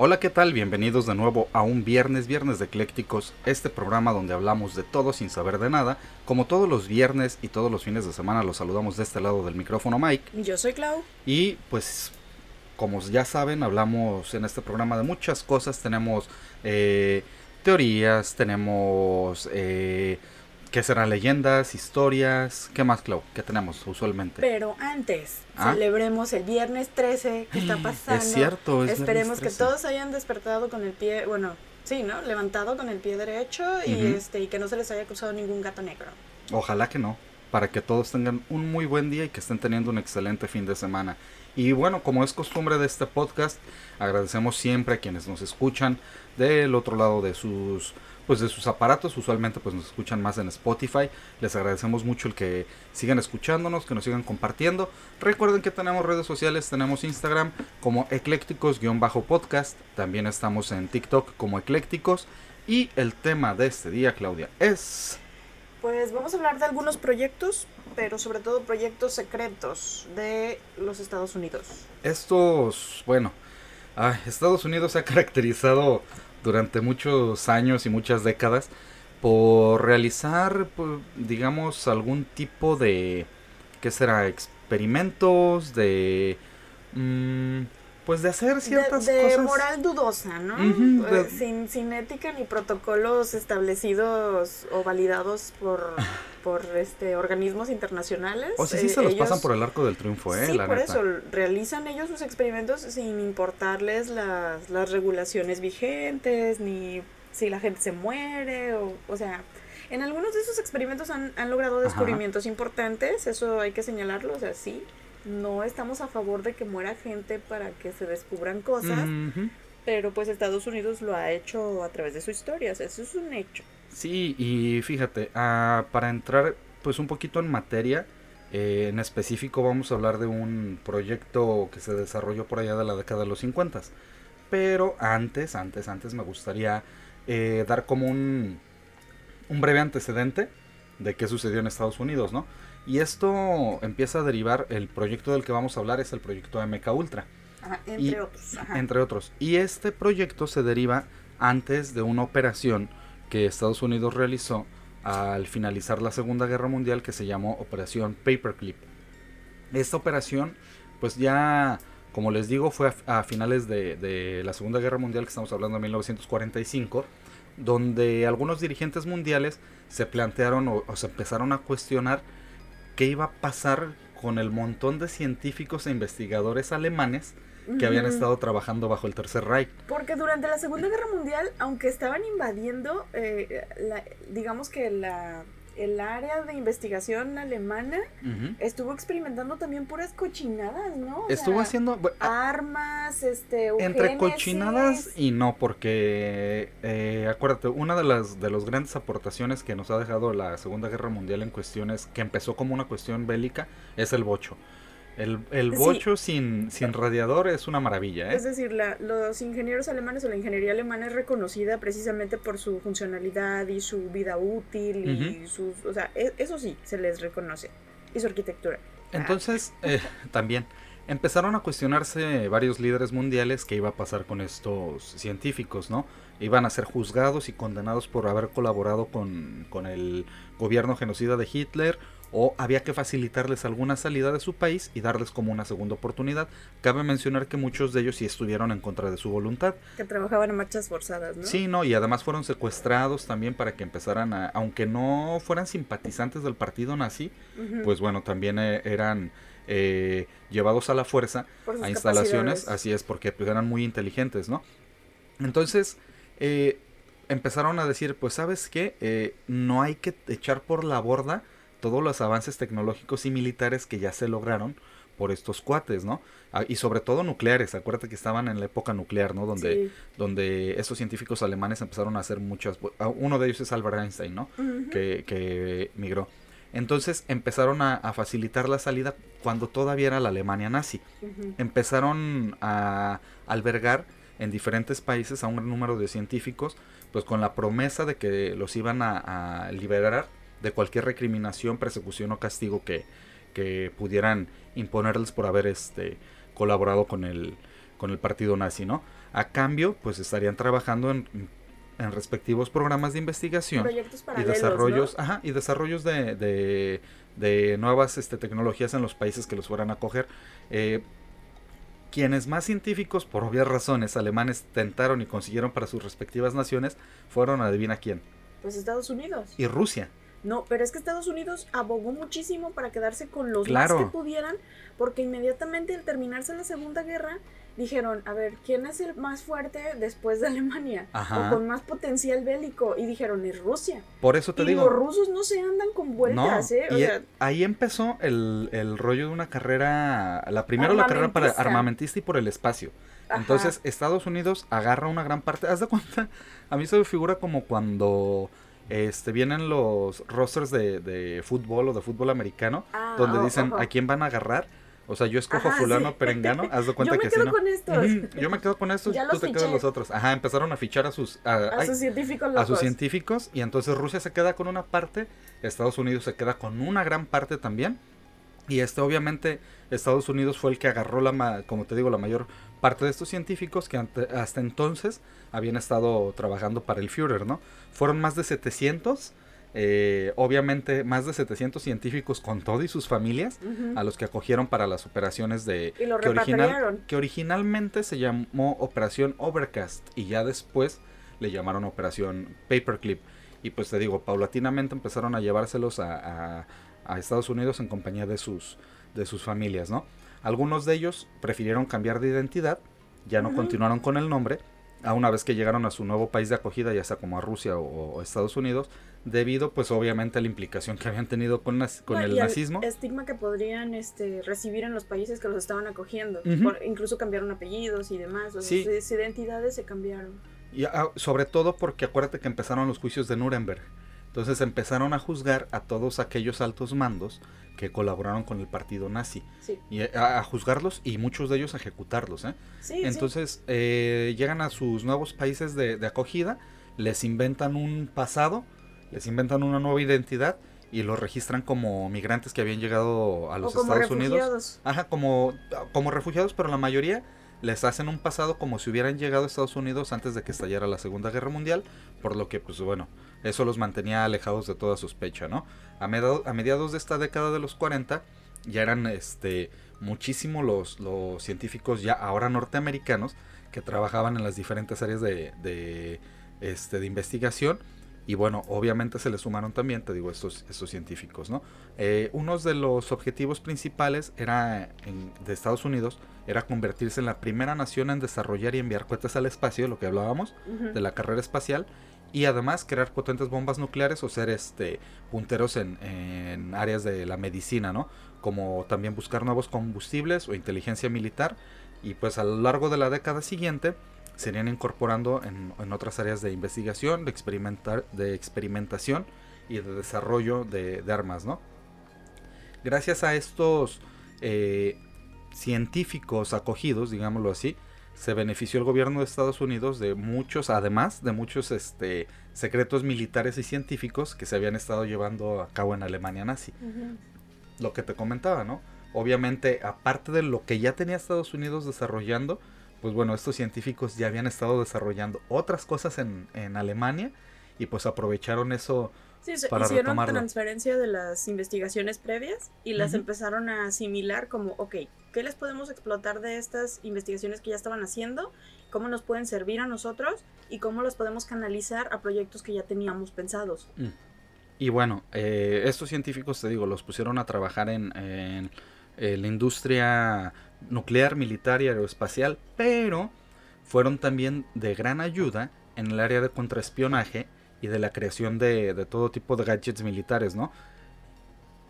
Hola, ¿qué tal? Bienvenidos de nuevo a un viernes, viernes de eclécticos, este programa donde hablamos de todo sin saber de nada. Como todos los viernes y todos los fines de semana los saludamos de este lado del micrófono Mike. Yo soy Clau. Y pues, como ya saben, hablamos en este programa de muchas cosas. Tenemos eh, teorías, tenemos... Eh, ¿Qué serán leyendas, historias? ¿Qué más, Clau? ¿Qué tenemos usualmente? Pero antes, ¿Ah? celebremos el viernes 13 que está pasando. Es cierto, es Esperemos que todos hayan despertado con el pie, bueno, sí, ¿no? Levantado con el pie derecho y, este, y que no se les haya cruzado ningún gato negro. Ojalá que no, para que todos tengan un muy buen día y que estén teniendo un excelente fin de semana. Y bueno, como es costumbre de este podcast, agradecemos siempre a quienes nos escuchan del otro lado de sus pues de sus aparatos, usualmente pues nos escuchan más en Spotify. Les agradecemos mucho el que sigan escuchándonos, que nos sigan compartiendo. Recuerden que tenemos redes sociales, tenemos Instagram como eclécticos-podcast, también estamos en TikTok como eclécticos y el tema de este día, Claudia, es pues vamos a hablar de algunos proyectos, pero sobre todo proyectos secretos de los Estados Unidos. Estos, bueno, Estados Unidos se ha caracterizado durante muchos años y muchas décadas por realizar, pues, digamos, algún tipo de, ¿qué será? Experimentos, de... Mm, pues de hacer ciertas de, de moral dudosa, ¿no? Pues, sin, sin ética ni protocolos establecidos o validados por, por este organismos internacionales. O sea, sí se los eh, pasan por el arco del triunfo, ¿eh? Sí, por eso, realizan ellos sus experimentos sin importarles las, las regulaciones vigentes, ni si la gente se muere, o, o sea... En algunos de esos experimentos han, han logrado descubrimientos importantes, eso hay que señalarlo, o sea, sí, no estamos a favor de que muera gente para que se descubran cosas, pero pues Estados Unidos lo ha hecho a través de su historia, eso es un hecho. Sí, y fíjate, ah, para entrar pues un poquito en materia, eh, en específico vamos a hablar de un proyecto que se desarrolló por allá de la década de los 50. Pero antes, antes, antes me gustaría eh, dar como un, un breve antecedente de qué sucedió en Estados Unidos, ¿no? Y esto empieza a derivar, el proyecto del que vamos a hablar es el proyecto MK Ultra. entre otros. Entre otros. Y este proyecto se deriva antes de una operación que Estados Unidos realizó al finalizar la Segunda Guerra Mundial que se llamó Operación Paperclip. Esta operación, pues ya, como les digo, fue a, finales de, la Segunda Guerra Mundial, que estamos hablando de 1945, donde algunos dirigentes mundiales se plantearon o se empezaron a cuestionar qué iba a pasar con el montón de científicos e investigadores alemanes que habían estado trabajando bajo el Tercer Reich. Porque durante la Segunda Guerra Mundial, aunque estaban invadiendo, eh, digamos que la el área de investigación alemana estuvo experimentando también puras cochinadas, ¿no? estuvo haciendo armas, este, entre cochinadas y no, porque eh, acuérdate, una de las de las grandes aportaciones que nos ha dejado la Segunda Guerra Mundial en cuestiones que empezó como una cuestión bélica es el bocho. El, el bocho sin, sin radiador es una maravilla. ¿eh? Es decir, la, los ingenieros alemanes o la ingeniería alemana es reconocida precisamente por su funcionalidad y su vida útil y sus... O sea, e, eso sí, se les reconoce. Y su arquitectura. Entonces, eh, también empezaron a cuestionarse varios líderes mundiales qué iba a pasar con estos científicos, ¿no? Iban a ser juzgados y condenados por haber colaborado con, con el gobierno genocida de Hitler o había que facilitarles alguna salida de su país y darles como una segunda oportunidad. Cabe mencionar que muchos de ellos sí estuvieron en contra de su voluntad. Que trabajaban en marchas forzadas, ¿no? Sí, no, y además fueron secuestrados también para que empezaran a, aunque no fueran simpatizantes del partido nazi, pues bueno, también eh, eran eh, llevados a la fuerza a instalaciones, así es, porque pues, eran muy inteligentes, ¿no? Entonces, eh, empezaron a decir, pues sabes qué, no hay que echar por la borda todos los avances tecnológicos y militares que ya se lograron, por estos cuates, ¿no? Ah, y sobre todo nucleares, acuérdate que estaban en la época nuclear, ¿no? Donde, Sí. donde estos científicos alemanes empezaron a hacer muchas... ah, Uno de ellos es Albert Einstein, ¿no? Que, que migró. Entonces empezaron a, a facilitar la salida cuando todavía era la Alemania nazi. Empezaron a albergar en diferentes países a un gran número de científicos, pues con la promesa de que los iban a, a liberar de cualquier recriminación, persecución o castigo que, que pudieran imponerles por haber este colaborado con el, con el partido nazi, ¿no? A cambio, pues estarían trabajando en, en respectivos programas de investigación y desarrollos, ¿no? ajá, y desarrollos de, de, de nuevas este, tecnologías en los países que los fueran a coger. Eh, quienes más científicos, por obvias razones, alemanes tentaron y consiguieron para sus respectivas naciones, fueron, adivina quién, Pues Estados Unidos. y Rusia. No, pero es que Estados Unidos abogó muchísimo para quedarse con los Claro. más que pudieran, porque inmediatamente al terminarse la Segunda Guerra, dijeron, a ver, ¿quién es el más fuerte después de Alemania? Ajá. O con más potencial bélico. Y dijeron, es Rusia. Por eso te y digo, los rusos no se andan con no, vueltas, ¿eh? O y sea, ahí empezó el, el rollo de una carrera, la primero la carrera para Armamentista. armamentista y por el espacio. ajá. Entonces Estados Unidos agarra una gran parte. Haz de cuenta, a mí se me figura como cuando este vienen los rosters de, de fútbol o de fútbol americano, Ah, donde oh, dicen a quién van a agarrar. O sea, yo escojo Ajá, fulano sí. perengano, haz de cuenta Yo me que quedo ¿no? con estos. Yo me quedo con estos, tú los te quedas fiché. los otros. Ajá, empezaron a fichar a sus a, A ay, sus científicos a sus científicos y entonces Rusia se queda con una parte, Estados Unidos se queda con una gran parte también. Y este obviamente Estados Unidos fue el que agarró la como te digo la mayor parte de estos científicos que ante- hasta entonces habían estado trabajando para el Führer, ¿no? Fueron más de 700 eh, obviamente más de 700 científicos con todo y sus familias a los que acogieron para las operaciones de Y lo que, original- que originalmente se llamó Operación Overcast y ya después le llamaron Operación Paperclip. Y pues te digo, paulatinamente empezaron a llevárselos a, a- a Estados Unidos en compañía de sus, de sus familias, ¿no? Algunos de ellos prefirieron cambiar de identidad, ya no Ujú. continuaron con el nombre, a una vez que llegaron a su nuevo país de acogida, ya sea como a Rusia o, o Estados Unidos, debido pues obviamente a la implicación que habían tenido con, con No, el y nazismo. estigma que podrían este, recibir en los países que los estaban acogiendo. Ujú. Por- incluso cambiaron apellidos y demás. O sea, Sí. sus identidades se cambiaron. Y ah, sobre todo porque acuérdate que empezaron los juicios de Nuremberg. Entonces empezaron a juzgar a todos aquellos altos mandos que colaboraron con el partido nazi. Sí, Y eh, a, a juzgarlos y muchos de ellos a ejecutarlos. ¿eh? sí, sí. Entonces eh, llegan a sus nuevos países de, de acogida, les inventan un pasado, les inventan una nueva identidad y los registran como migrantes que habían llegado a los o como Estados Unidos. refugiados. Ajá, como, como refugiados, pero la mayoría les hacen un pasado como si hubieran llegado a Estados Unidos antes de que estallara la Segunda Guerra Mundial, por lo que, pues bueno, eso los mantenía alejados de toda sospecha, ¿no? A, mediado- a mediados de esta década de los 40, ya eran este muchísimo los, los científicos ya ahora norteamericanos que trabajaban en las diferentes áreas de, de, este, de investigación. Y bueno, obviamente se le sumaron también, te digo, estos, estos científicos, ¿no? Eh, uno de los objetivos principales era en- de Estados Unidos era convertirse en la primera nación en desarrollar y enviar cohetes al espacio, lo que hablábamos, de la carrera espacial, y además crear potentes bombas nucleares o ser este punteros en, en áreas de la medicina, ¿no? Como también buscar nuevos combustibles o inteligencia militar, y pues a lo largo de la década siguiente se irían incorporando en, en otras áreas de investigación, de, experimentar, de experimentación y de desarrollo de, de armas, ¿no? Gracias a estos eh, científicos acogidos, digámoslo así, se benefició el gobierno de Estados Unidos de muchos, además de muchos este, secretos militares y científicos que se habían estado llevando a cabo en Alemania nazi. Lo que te comentaba, ¿no? Obviamente, aparte de lo que ya tenía Estados Unidos desarrollando, pues bueno, estos científicos ya habían estado desarrollando otras cosas en, en Alemania y pues aprovecharon eso Sí, se para hicieron retomarlo. transferencia de las investigaciones previas y las empezaron a asimilar como, ok, ¿qué les podemos explotar de estas investigaciones que ya estaban haciendo? ¿Cómo nos pueden servir a nosotros? ¿Y cómo las podemos canalizar a proyectos que ya teníamos pensados? Mm. Y bueno, eh, estos científicos, te digo, los pusieron a trabajar en, la industria nuclear, militar y aeroespacial, pero fueron también de gran ayuda en el área de contraespionaje y de la creación de todo tipo de gadgets militares, ¿no?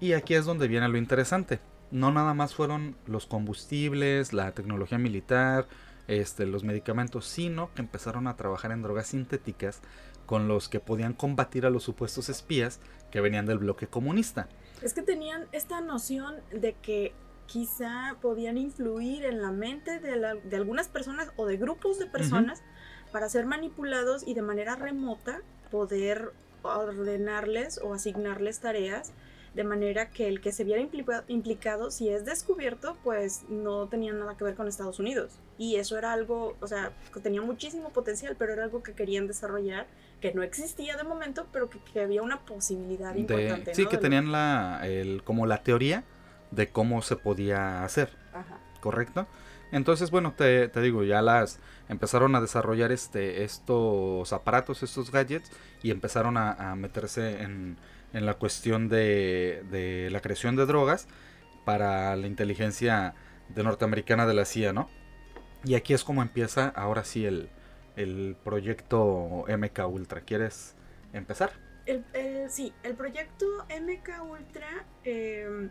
Y aquí es donde viene lo interesante. No nada más fueron los combustibles, la tecnología militar, este, los medicamentos, sino que empezaron a trabajar en drogas sintéticas con los que podían combatir a los supuestos espías que venían del bloque comunista. Es que tenían esta noción de que quizá podían influir en la mente de, de algunas personas o de grupos de personas para ser manipulados y de manera remota poder ordenarles o asignarles tareas de manera que el que se viera implicado, si es descubierto, pues no tenía nada que ver con Estados Unidos. Y eso era algo, o sea, que tenía muchísimo potencial, pero era algo que querían desarrollar, que no existía de momento, pero que, había una posibilidad importante. Sí, que tenían la, el, como la teoría de cómo se podía hacer. Ajá. ¿Correcto? Entonces, bueno, te, te, digo, ya las empezaron a desarrollar este, estos aparatos, estos gadgets, y empezaron a meterse en en la cuestión de, de la creación de drogas para la inteligencia de norteamericana de la CIA, ¿no? Y aquí es como empieza ahora sí el, el proyecto MK Ultra. ¿Quieres empezar? El, sí, el proyecto MK Ultra eh,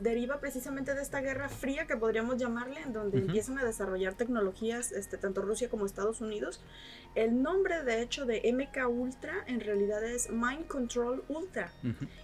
deriva precisamente de esta guerra fría que podríamos llamarle, en donde empiezan a desarrollar tecnologías, este, tanto Rusia como Estados Unidos. El nombre, de hecho, de MK Ultra en realidad es Mind Control Ultra.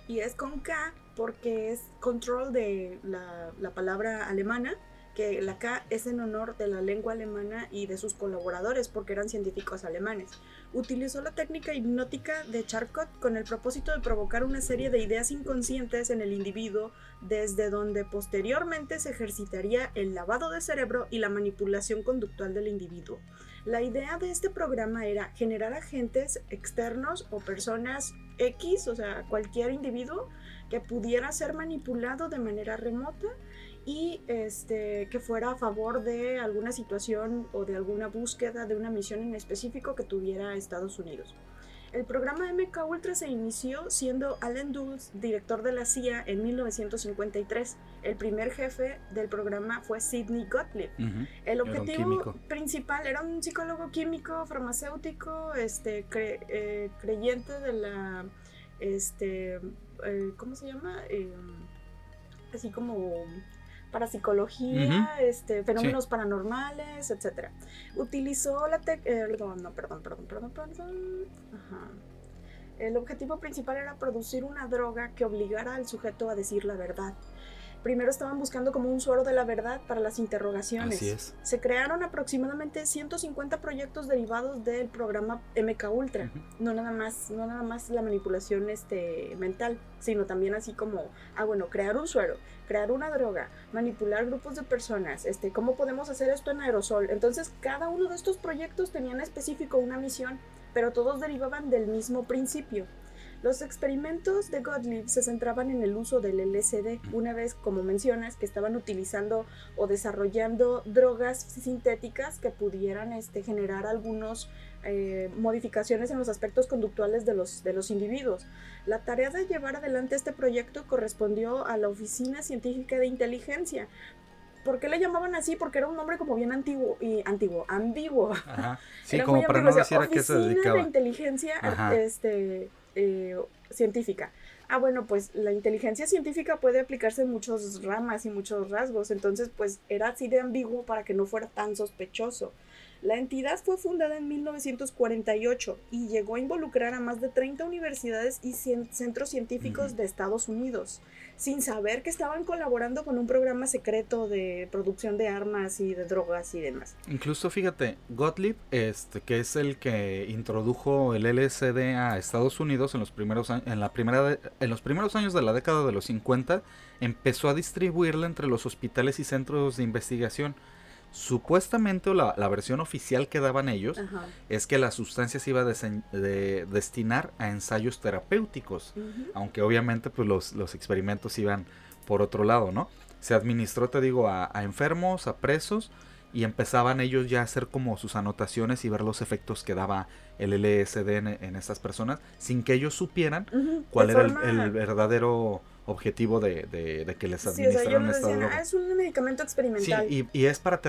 Y es con K porque es control de la, la palabra alemana que la K es en honor de la lengua alemana y de sus colaboradores porque eran científicos alemanes. Utilizó la técnica hipnótica de Charcot con el propósito de provocar una serie de ideas inconscientes en el individuo desde donde posteriormente se ejercitaría el lavado de cerebro y la manipulación conductual del individuo. La idea de este programa era generar agentes externos o personas X, o sea, cualquier individuo que pudiera ser manipulado de manera remota y este, que fuera a favor de alguna situación o de alguna búsqueda de una misión en específico que tuviera Estados Unidos. El programa MK Ultra se inició siendo Allen Dulles director de la CIA en 1953. El primer jefe del programa fue Sidney Gottlieb. El objetivo principal era un psicólogo químico, farmacéutico, este, eh, creyente de la, este, eh, ¿cómo se llama? Em, así como parapsicología, este, fenómenos paranormales, etc. Utilizó la. Eh, no, perdón, perdón, perdón, perdón. Ajá. El objetivo principal era producir una droga que obligara al sujeto a decir la verdad primero estaban buscando como un suero de la verdad para las interrogaciones. Así es. Se crearon aproximadamente 150 proyectos derivados del programa MK Ultra. No nada más, no nada más la manipulación este, mental, sino también así como, ah bueno, crear un suero, crear una droga, manipular grupos de personas, este, cómo podemos hacer esto en aerosol. Entonces, cada uno de estos proyectos tenía en específico una misión, pero todos derivaban del mismo principio. Los experimentos de Gottlieb se centraban en el uso del LSD, una vez, como mencionas, que estaban utilizando o desarrollando drogas sintéticas que pudieran este, generar algunas eh, modificaciones en los aspectos conductuales de los, de los individuos. La tarea de llevar adelante este proyecto correspondió a la Oficina Científica de Inteligencia, ¿Por qué le llamaban así? Porque era un nombre como bien antiguo y antiguo, ambiguo. Sí, como para no decir a qué se dedicaba. de inteligencia este, eh, científica. Ah, bueno, pues la inteligencia científica puede aplicarse en muchas ramas y muchos rasgos, entonces pues era así de ambiguo para que no fuera tan sospechoso. La entidad fue fundada en 1948 y llegó a involucrar a más de 30 universidades y centros científicos de Estados Unidos, sin saber que estaban colaborando con un programa secreto de producción de armas y de drogas y demás. Incluso fíjate, Gottlieb, este, que es el que introdujo el LSD a Estados Unidos en los primeros en la primera en los primeros años de la década de los 50, empezó a distribuirla entre los hospitales y centros de investigación Supuestamente la, la, versión oficial que daban ellos es que la sustancia se iba a de, destinar a ensayos terapéuticos, aunque obviamente pues los, los, experimentos iban por otro lado, ¿no? Se administró, te digo, a, enfermos, a presos, y empezaban ellos ya a hacer como sus anotaciones y ver los efectos que daba el LSD en, estas personas, sin que ellos supieran cuál era el verdadero objetivo de, de, que les administraran sí, ah, es un medicamento experimental. Sí, y, y es para,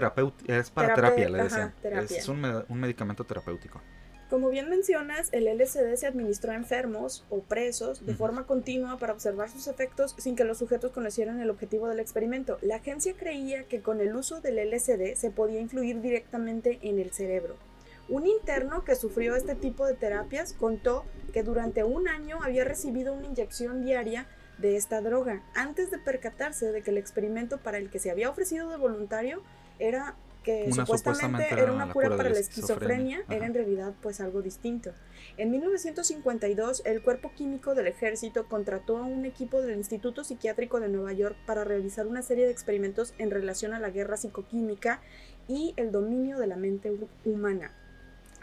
es para terapia, le decían. Es un, un, medicamento terapéutico. Como bien mencionas, el LSD se administró a enfermos o presos de forma continua para observar sus efectos sin que los sujetos conocieran el objetivo del experimento. La agencia creía que con el uso del LSD se podía influir directamente en el cerebro. Un interno que sufrió este tipo de terapias contó que durante un año había recibido una inyección diaria de esta droga antes de percatarse de que el experimento para el que se había ofrecido de voluntario era que Una, supuestamente, supuestamente era una la cura para la la esquizofrenia. era en realidad pues algo distinto. En 1952, el cuerpo químico del ejército contrató a un equipo del Instituto Psiquiátrico de Nueva York para realizar una serie de experimentos en relación a la guerra psicoquímica y el dominio de la mente hu- humana.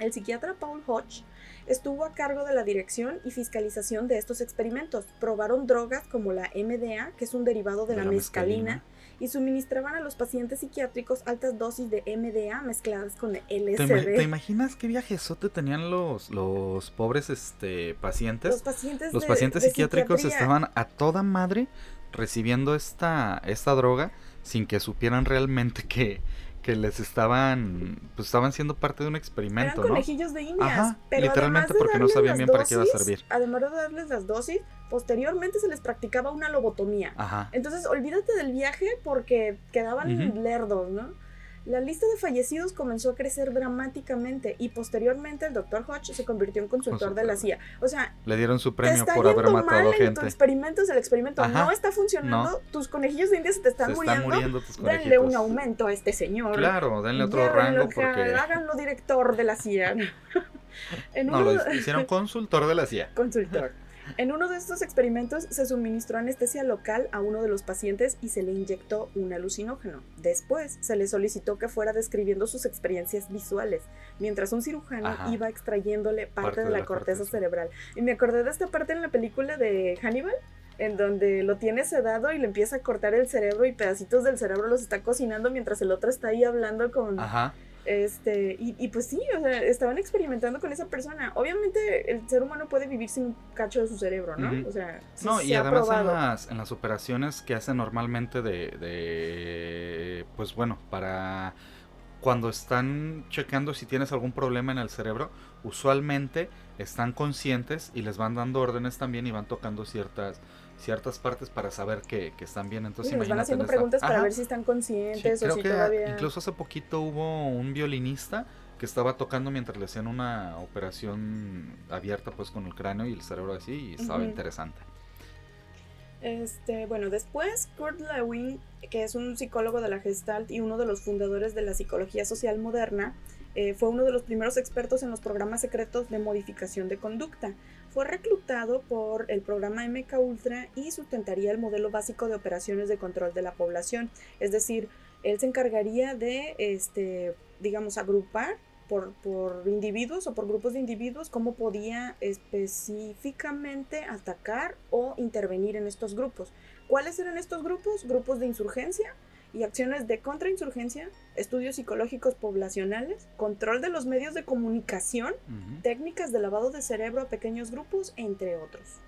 El psiquiatra Paul Hodge estuvo a cargo de la dirección y fiscalización de estos experimentos. Probaron drogas como la MDA, que es un derivado de, la, mescalina, y suministraban a los pacientes psiquiátricos altas dosis de MDA mezcladas con ¿Te, LSD. te imaginas qué viajezote tenían los, los pobres este, pacientes? Los pacientes, Los de- pacientes de psiquiátricos psiquiatría. estaban a toda madre recibiendo esta, esta droga sin que supieran realmente que, que les estaban pues estaban siendo parte de un Eran experimento, ¿no? conejillos de indias. Ajá, pero literalmente de porque no sabían bien para qué iba a servir. Además de darles las dosis, posteriormente se les practicaba una lobotomía. Ajá. Entonces, olvídate del viaje porque quedaban lerdos, ¿no? La lista de fallecidos comenzó a crecer dramáticamente y posteriormente el Dr. Hodge se convirtió en consultor de la CIA. O sea, Le dieron su premio está por haber matado mal en tu gente. experimento, el experimento Ajá. no está funcionando, tus conejillos de indias se te están, Se están muriendo. muriendo tus Denle un aumento a este señor. Claro, denle otro rango que porque Háganlo director de la CIA. en no uno lo hicieron consultor de la CIA. consultor. En uno de estos experimentos se suministró anestesia local a uno de los pacientes y se le inyectó un alucinógeno. Después se le solicitó que fuera describiendo sus experiencias visuales, mientras un cirujano Ajá. iba extrayéndole parte, Parte de, la corteza, corteza. cerebral. Y me acordé de esta parte en la película de Hannibal, en donde lo tiene sedado y le empieza a cortar el cerebro y pedacitos del cerebro los está cocinando mientras el otro está ahí hablando con... Ajá. Este, y, y pues sí, o sea, estaban experimentando con esa persona. Obviamente el ser humano puede vivir sin un cacho de su cerebro, ¿no? O sea, sí No, se y además en las, en las operaciones que hacen normalmente de, de, pues bueno, para cuando están checando si tienes algún problema en el cerebro, usualmente están conscientes y les van dando órdenes también y van tocando ciertas ciertas partes para saber que, que están bien. Entonces, Sí, les van haciendo esta- preguntas para Ajá. ver si están Sí, conscientes o creo si que todavía. incluso hace poquito hubo un violinista que estaba tocando mientras le hacían una operación abierta pues con el cráneo y el cerebro así y estaba interesante. Este, bueno, después Kurt Lewin, que es un psicólogo de la Gestalt y uno de los fundadores de la psicología social moderna, eh, fue uno de los primeros expertos en los programas secretos de modificación de conducta. Fue reclutado por el programa MK Ultra y sustentaría el modelo básico de operaciones de control de la población. Es decir, él se encargaría de, este, digamos, agrupar por, por individuos o por grupos de individuos cómo podía específicamente atacar o intervenir en estos grupos. ¿Cuáles eran estos grupos? Grupos de insurgencia y acciones de contrainsurgencia, estudios psicológicos poblacionales, control de los medios de comunicación, técnicas de lavado de cerebro a pequeños grupos, entre otros.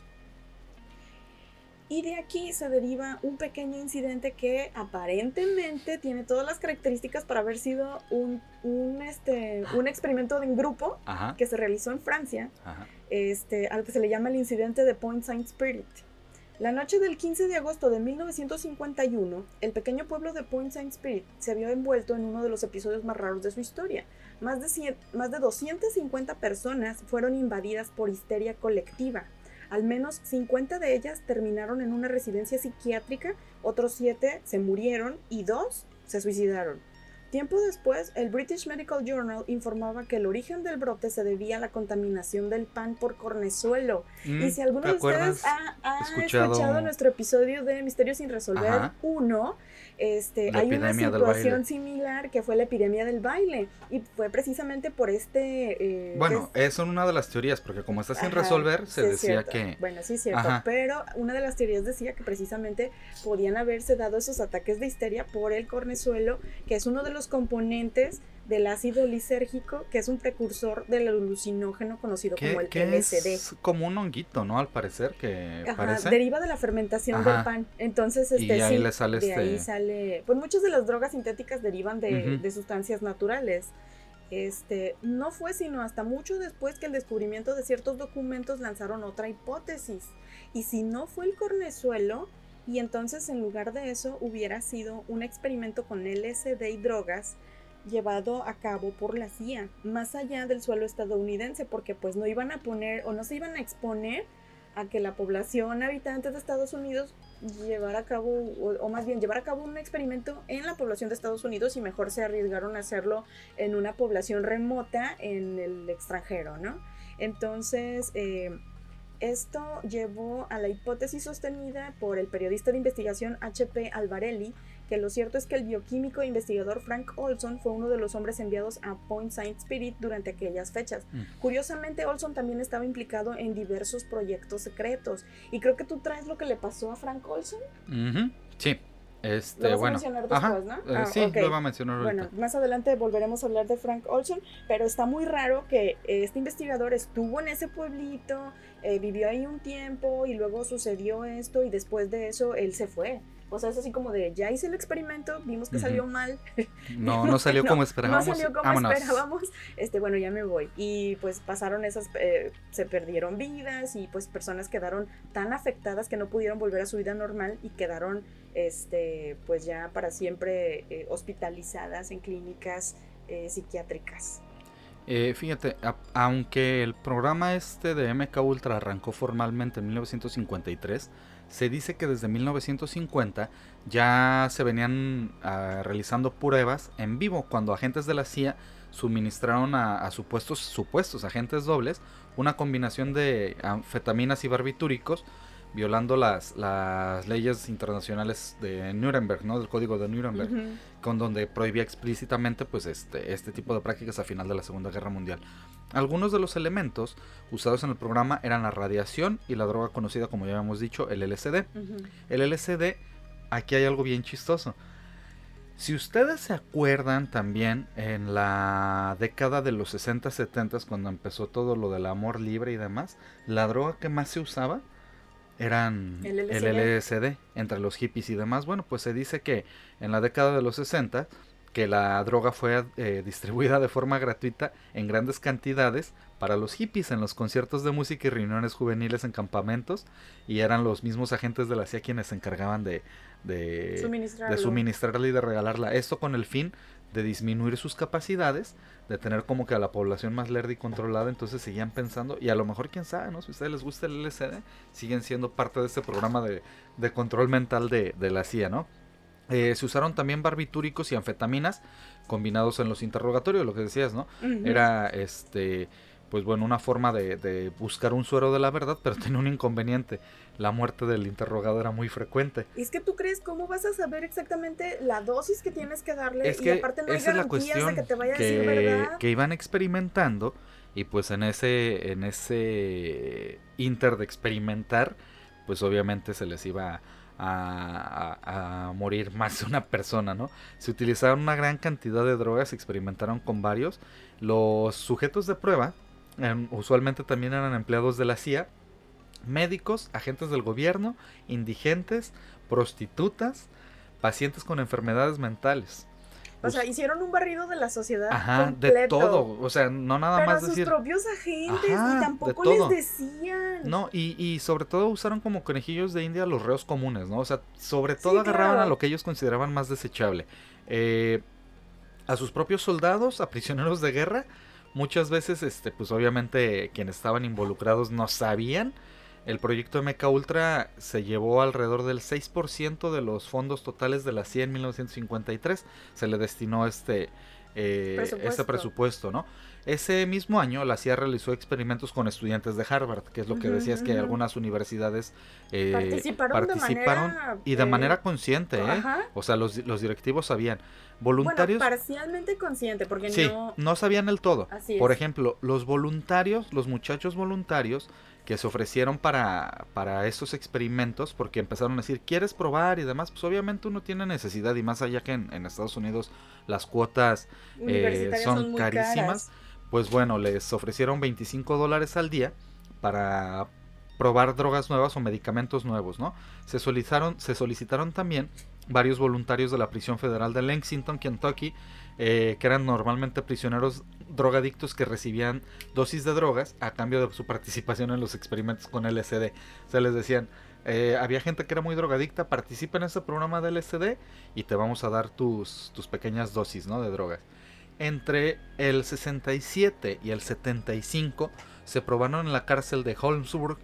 Y de aquí se deriva un pequeño incidente que aparentemente tiene todas las características para haber sido un, un, este, un experimento en grupo Ajá, que se realizó en Francia, ajá. este, al que se le llama el incidente de Point Saint Spirit. La noche del 15 de agosto de 1951, el pequeño pueblo de Point Saint Spirit se vio envuelto en uno de los episodios más raros de su historia. Más de, 100 más de 250 personas fueron invadidas por histeria colectiva. Al menos 50 de ellas terminaron en una residencia psiquiátrica, otros 7 se murieron y 2 se suicidaron. Tiempo después, el British Medical Journal informaba que el origen del brote se debía a la contaminación del pan por cornezuelo. Mm, Y si alguno ¿te de ustedes ha, ha Escuchado- escuchado... nuestro episodio de Misterios sin resolver Ajá. 1, este, La hay una situación similar que fue la epidemia del baile. Y fue precisamente por este... eh, Bueno, es- es una de las teorías, porque como está sin Ajá, resolver, se sí, decía cierto. que... Bueno, sí, es cierto. Ajá. Pero una de las teorías decía que precisamente podían haberse dado esos ataques de histeria por el cornezuelo, que es uno de los componentes del ácido lisérgico, que es un precursor del alucinógeno conocido como el que LSD. es como un honguito, ¿no? Al parecer, que Ajá, parece. deriva de la fermentación Ajá. del pan. Entonces, Y este, ahí sí, le sale de este- ahí sale. Pues muchas de las drogas sintéticas derivan de, de sustancias naturales. Este, no fue sino hasta mucho después que el descubrimiento de ciertos documentos lanzaron otra hipótesis. Y si no fue el cornezuelo, y entonces en lugar de eso hubiera sido un experimento con LSD y drogas llevado a cabo por la CIA, más allá del suelo estadounidense, porque pues no iban a poner o no se iban a exponer a que la población habitante de Estados Unidos llevar a cabo, o, más bien llevar a cabo un experimento en la población de Estados Unidos y mejor se arriesgaron a hacerlo en una población remota en el extranjero, ¿no? Entonces, eh, esto llevó a la hipótesis sostenida por el periodista de investigación H.P. Alvarelli, que lo cierto es que el bioquímico e investigador Frank Olson fue uno de los hombres enviados a Point Saint Spirit durante aquellas fechas. Mm. Curiosamente, Olson también estaba implicado en diversos proyectos secretos. Y creo que tú traes lo que le pasó a Frank Olson. Sí. Este, lo bueno, a mencionar después, ¿no? Eh, ah, sí, lo va a mencionar Bueno, más adelante volveremos a hablar de Frank Olson, pero está muy raro que este investigador estuvo en ese pueblito, eh, vivió ahí un tiempo y luego sucedió esto y después de eso él se fue. O sea, es así como de, ya hice el experimento, vimos que salió mal. No, no salió como esperábamos. No salió como esperábamos. Este, bueno, ya me voy. Y pues pasaron esas, eh, se perdieron vidas y pues personas quedaron tan afectadas que no pudieron volver a su vida normal y quedaron, este, pues ya para siempre eh, hospitalizadas en clínicas eh, psiquiátricas. fíjate, aunque el programa este de MK Ultra arrancó formalmente en 1953, se dice que desde 1950 ya se venían ah, realizando pruebas en vivo cuando agentes de la CIA suministraron a, supuestos, supuestos agentes dobles una combinación de anfetaminas y barbitúricos violando las, las leyes internacionales de Nuremberg, ¿no? Del código de Nuremberg, con donde prohibía explícitamente pues este, este tipo de prácticas a final de la Segunda Guerra Mundial. Algunos de los elementos usados en el programa eran la radiación y la droga conocida como ya habíamos dicho, el LSD. El LSD, aquí hay algo bien chistoso. Si ustedes se acuerdan también en la década de los 60-70 cuando empezó todo lo del amor libre y demás, la droga que más se usaba eran el LSD. entre los hippies y demás. Bueno, pues se dice que en la década de los 60 que la droga fue eh, distribuida de forma gratuita en grandes cantidades para los hippies en los conciertos de música y reuniones juveniles en campamentos y eran los mismos agentes de la CIA quienes se encargaban de, de, de suministrarla y de regalarla. Esto con el fin de disminuir sus capacidades, de tener como que a la población más lerda y controlada, entonces seguían pensando, y a lo mejor quién sabe, ¿no? Si a ustedes les gusta el LSD, siguen siendo parte de este programa de, de control mental de, de la CIA, ¿no? Eh, se usaron también barbitúricos y anfetaminas combinados en los interrogatorios, lo que decías, ¿no? Era este pues bueno, una forma de, buscar un suero de la verdad, pero tiene un inconveniente. La muerte del interrogado era muy frecuente. Y es que tú crees, ¿cómo vas a saber exactamente la dosis que tienes que darle? y aparte no hay garantías de que te vaya a decir verdad. Que iban experimentando, y pues en ese, en ese inter de experimentar, pues obviamente se les iba a, morir más de una persona, ¿no? Se utilizaron una gran cantidad de drogas, experimentaron con varios. Los sujetos de prueba em, usualmente también eran empleados de la CIA, médicos, agentes del gobierno, indigentes, prostitutas, pacientes con enfermedades mentales. O sea, hicieron un barrido de la sociedad. Ajá, de todo. O sea, no nada más sus propios agentes y tampoco les decían. No, y, y, sobre todo usaron como conejillos de India los reos comunes, ¿no? O sea, sobre todo agarraban a lo que ellos consideraban más desechable. Eh, a sus propios soldados, a prisioneros de guerra. Muchas veces, este, pues obviamente quienes estaban involucrados no sabían el proyecto MK Ultra se llevó alrededor del 6% de los fondos totales de la CIA en 1953. Se le destinó este, eh, presupuesto. este presupuesto, ¿no? Ese mismo año la CIA realizó experimentos con estudiantes de Harvard, que es lo que decías que algunas universidades eh, participaron, y de eh, manera consciente, ¿eh? O sea, los, los directivos sabían. Voluntarios. parcialmente consciente, porque sí, no. No sabían el todo. Por ejemplo, los voluntarios, los muchachos voluntarios, que se ofrecieron para, para estos experimentos, porque empezaron a decir, ¿quieres probar? y demás, pues obviamente uno tiene necesidad, y más allá que en, Estados Unidos las cuotas eh, son, carísimas, pues bueno, les ofrecieron 25 dólares al día para probar drogas nuevas o medicamentos nuevos, ¿no? Se solicitaron, se solicitaron también varios voluntarios de la prisión federal de Lexington, Kentucky, eh, que eran normalmente prisioneros drogadictos que recibían dosis de drogas a cambio de su participación en los experimentos con LSD. O sea, les decían, eh, había gente que era muy drogadicta, participa en este programa de LSD y te vamos a dar tus, tus pequeñas dosis ¿no? de drogas. Entre el 67 y el 75 se probaron en la cárcel de Holmesburg,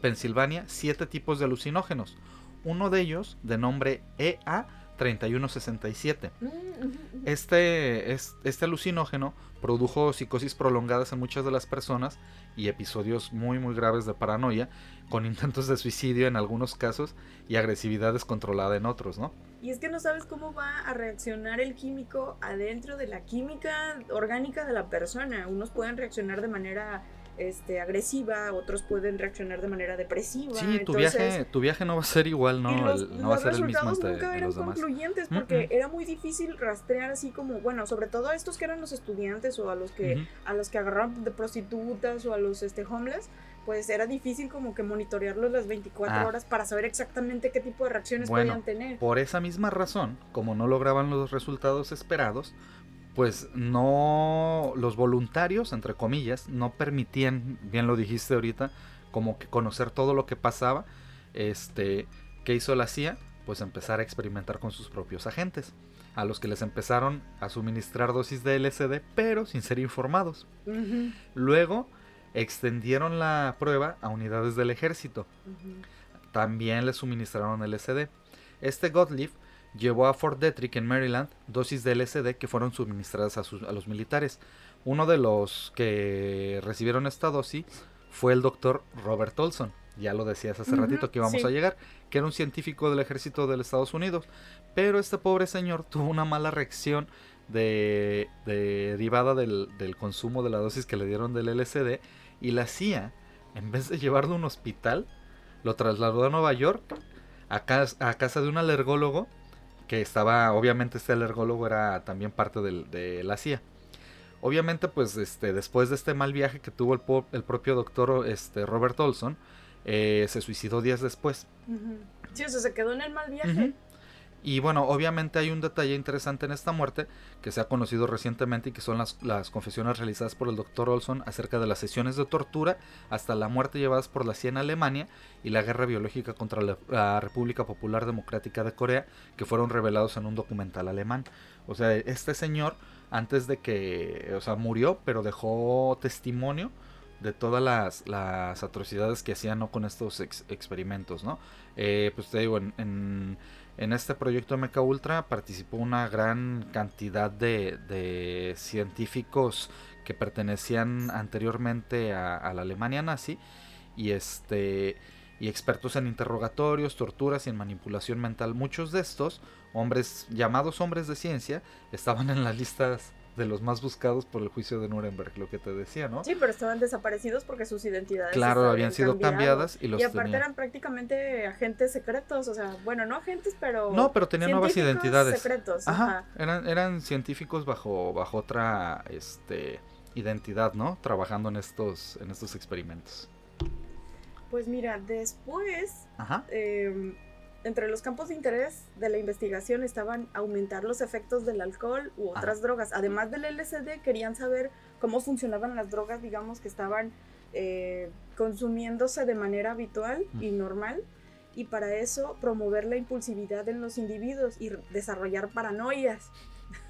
Pensilvania, siete tipos de alucinógenos. Uno de ellos, de nombre EA 3167. Mm, este, este alucinógeno produjo psicosis prolongadas en muchas de las personas y episodios muy muy graves de paranoia, con intentos de suicidio en algunos casos y agresividad descontrolada en otros, ¿no? Y es que no sabes cómo va a reaccionar el químico adentro de la química orgánica de la persona. Unos pueden reaccionar de manera este, agresiva, otros pueden reaccionar de manera depresiva. Sí, tu, viaje, tu viaje no va a ser igual, no, no va a ser el mismo entre, nunca eran concluyentes porque era muy difícil rastrear así como, bueno, sobre todo a estos que eran los estudiantes o a los que, a los que agarraron de prostitutas o a los este, homeless, pues era difícil como que monitorearlos las 24 ah. horas para saber exactamente qué tipo de reacciones podían tener. Por esa misma razón, como no lograban los resultados esperados, pues no, los voluntarios, entre comillas, no permitían, bien lo dijiste ahorita, como que conocer todo lo que pasaba. Este, ¿qué hizo la CIA? Pues empezar a experimentar con sus propios agentes, a los que les empezaron a suministrar dosis de LSD, pero sin ser informados. Luego extendieron la prueba a unidades del ejército. También les suministraron LSD. Este Gottlieb llevó a Fort Detrick en Maryland dosis de LSD que fueron suministradas a, los militares. Uno de los que recibieron esta dosis fue el doctor Robert Olson. Ya lo decías hace ratito que íbamos a llegar, que era un científico del ejército de los Estados Unidos. Pero este pobre señor tuvo una mala reacción de, derivada del, consumo de la dosis que le dieron del LSD. Y la CIA, en vez de llevarlo a un hospital, lo trasladó a Nueva York, a, a casa de un alergólogo que estaba, obviamente este alergólogo era también parte de la CIA. Obviamente, pues este, después de este mal viaje que tuvo el, propio doctor este, Robert Olson, eh, se suicidó días después. Sí, o sea, se quedó en el mal viaje. Y bueno, obviamente hay un detalle interesante en esta muerte que se ha conocido recientemente y que son las, las confesiones realizadas por el doctor Olson acerca de las sesiones de tortura hasta la muerte llevadas por la CIA en Alemania y la guerra biológica contra la, República Popular Democrática de Corea que fueron revelados en un documental alemán. O sea, este señor antes de que, o sea, murió, pero dejó testimonio de todas las, las atrocidades que hacían ¿no? con estos experimentos, ¿no? Eh, pues te digo, en en este proyecto MK Ultra participó una gran cantidad de, científicos que pertenecían anteriormente a, la Alemania nazi y este y expertos en interrogatorios, torturas y en manipulación mental. Muchos de estos hombres llamados hombres de ciencia estaban en las listas de los más buscados por el juicio de Nuremberg, lo que te decía, ¿no? Sí, pero estaban desaparecidos porque sus identidades Claro, habían sido cambiadas y los Y aparte eran prácticamente agentes secretos, o sea, bueno, no agentes, pero No, pero tenían nuevas identidades. secretos, ajá. Eran eran científicos bajo bajo otra este identidad, ¿no? Trabajando en estos en estos experimentos. Pues mira, después Ajá. Eh, entre los campos de interés de la investigación estaban aumentar los efectos del alcohol u otras drogas. Además del LSD, querían saber cómo funcionaban las drogas, digamos, que estaban eh, consumiéndose de manera habitual y normal. Y para eso promover la impulsividad en los individuos y desarrollar paranoias.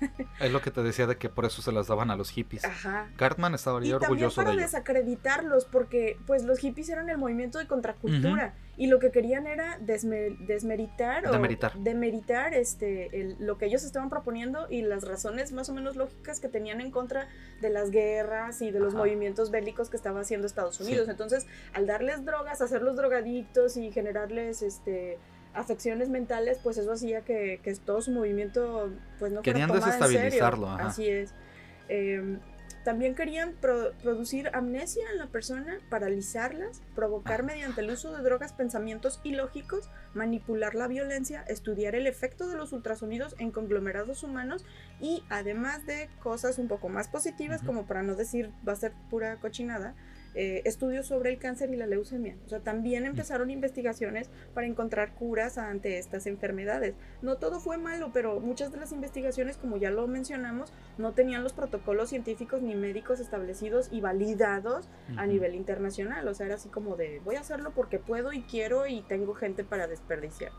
Es lo que te decía de que por eso se las daban a los hippies. Ajá. Cartman estaba y orgulloso para desacreditarlos, porque pues los hippies eran el movimiento de contracultura y lo que querían era desmeritar o demeritar este, lo que ellos estaban proponiendo y las razones más o menos lógicas que tenían en contra de las guerras y de los movimientos bélicos que estaba haciendo Estados Unidos. Entonces, al darles drogas, hacerlos drogadictos y generarles este afecciones mentales, pues eso hacía que, todo su movimiento pues no Querían desestabilizarlo. Así es. Em, también querían producir amnesia en la persona, paralizarlas, provocar mediante el uso de drogas pensamientos ilógicos, manipular la violencia, estudiar el efecto de los ultrasonidos en conglomerados humanos y además de cosas un poco más positivas, como para no decir va a ser pura cochinada, eh, estudios sobre el cáncer y la leucemia. O sea, también empezaron investigaciones para encontrar curas ante estas enfermedades. No todo fue malo, pero muchas de las investigaciones, como ya lo mencionamos, no tenían los protocolos científicos ni médicos establecidos y validados a nivel internacional. O sea, era así como de, voy a hacerlo porque puedo y quiero y tengo gente para desperdiciar.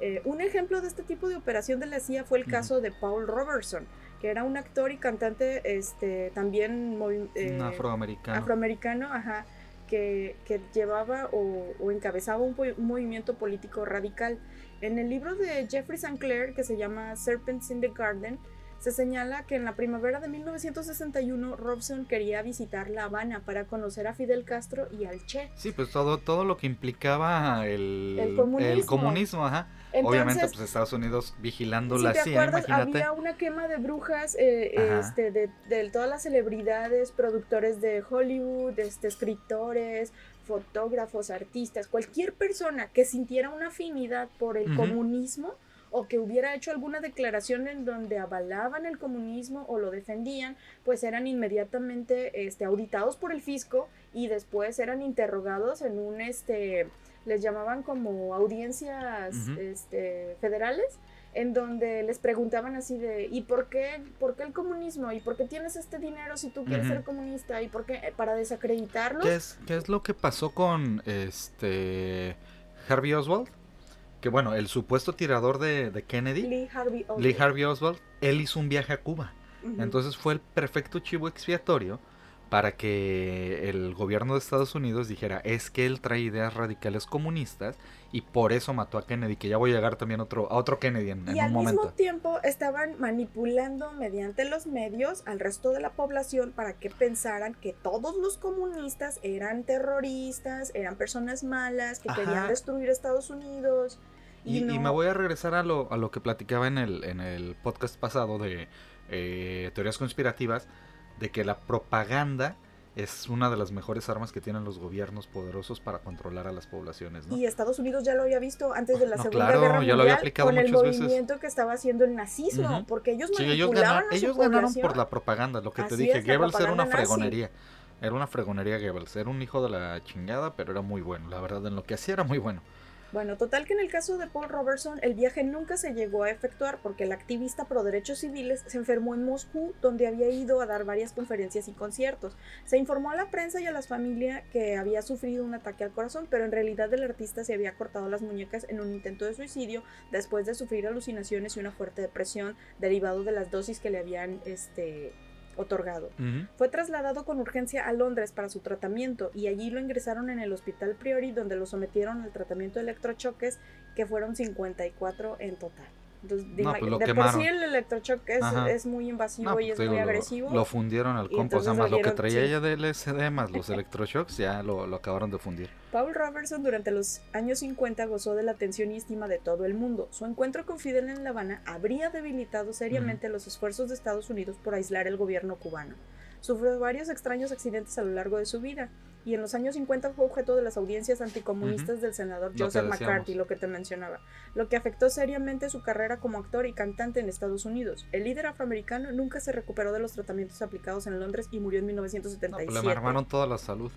Eh, un ejemplo de este tipo de operación de la CIA fue el caso de Paul Robertson, que era un actor y cantante este, también eh, afroamericano. afroamericano ajá, que, que llevaba o, encabezaba un, movimiento político radical. En el libro de Jeffrey St. Clair, que se llama Serpents in the Garden, se señala que en la primavera de 1961 Robson quería visitar La Habana para conocer a Fidel Castro y al Che. Sí, pues todo, todo lo que implicaba el, el comunismo. El comunismo ajá. Obviamente, pues Estados Unidos vigilando la te CIA, acuerdas, Había una quema de brujas eh, este, de, de, todas las celebridades, productores de Hollywood, este, escritores, fotógrafos, artistas, cualquier persona que sintiera una afinidad por el comunismo o que hubiera hecho alguna declaración en donde avalaban el comunismo o lo defendían, pues eran inmediatamente este, auditados por el fisco y después eran interrogados en un este les llamaban como audiencias este, federales, en donde les preguntaban así de, ¿y por qué, por qué el comunismo? ¿Y por qué tienes este dinero si tú quieres ser comunista? ¿Y por qué? Eh, para desacreditarlos. ¿Qué es, ¿Qué es lo que pasó con este Harvey Oswald? Que bueno, el supuesto tirador de, Kennedy, Lee Harvey, Oswald. Lee Harvey Oswald, él hizo un viaje a Cuba. Entonces fue el perfecto chivo expiatorio para que el gobierno de Estados Unidos dijera es que él trae ideas radicales comunistas y por eso mató a Kennedy, que ya voy a llegar también a otro, a otro Kennedy en, y al mismo tiempo estaban manipulando mediante los medios al resto de la población para que pensaran que todos los comunistas eran terroristas, eran personas malas, que querían destruir Estados Unidos. Y, me voy a regresar a lo, a lo que platicaba en el, en el podcast pasado de eh, teorías conspirativas de que la propaganda es una de las mejores armas que tienen los gobiernos poderosos para controlar a las poblaciones. ¿no? Y Estados Unidos ya lo había visto antes de la Segunda Guerra Mundial con el movimiento que estaba haciendo el nazismo, porque ellos manipulaban ellos, ellos ganaron por la propaganda, lo que te dije, Goebbels era una fregonería. Era una fregonería Goebbels, era un hijo de la chingada, pero era muy bueno, la verdad, en lo que hacía era muy bueno. Bueno, total que en el caso de Paul Robertson el viaje nunca se llegó a efectuar porque el activista pro derechos civiles se enfermó en Moscú donde había ido a dar varias conferencias y conciertos. Se informó a la prensa y a la familia que había sufrido un ataque al corazón, pero en realidad el artista se había cortado las muñecas en un intento de suicidio después de sufrir alucinaciones y una fuerte depresión derivado de las dosis que le habían este, otorgado. Fue trasladado con urgencia a Londres para su tratamiento y allí lo ingresaron en el Hospital Priori donde lo sometieron al tratamiento de electrochoques que fueron 54 en total. Entonces, pues de, por sí el electroshock es, muy invasivo y pues es muy agresivo. Lo, fundieron al compo, o sea, más lo que traía ella del LSD más los electroshocks ya lo, lo, acabaron de fundir. Paul Robertson durante los años 50 gozó de la atención y estima de todo el mundo. Su encuentro con Fidel en La Habana habría debilitado seriamente los esfuerzos de Estados Unidos por aislar el gobierno cubano. Sufrió varios extraños accidentes a lo largo de su vida y en los años 50 fue objeto de las audiencias anticomunistas del senador Joseph McCarthy, lo que te mencionaba, lo que afectó seriamente su carrera como actor y cantante en Estados Unidos. El líder afroamericano nunca se recuperó de los tratamientos aplicados en Londres y murió en 1977. No, pues le armaron toda la salud.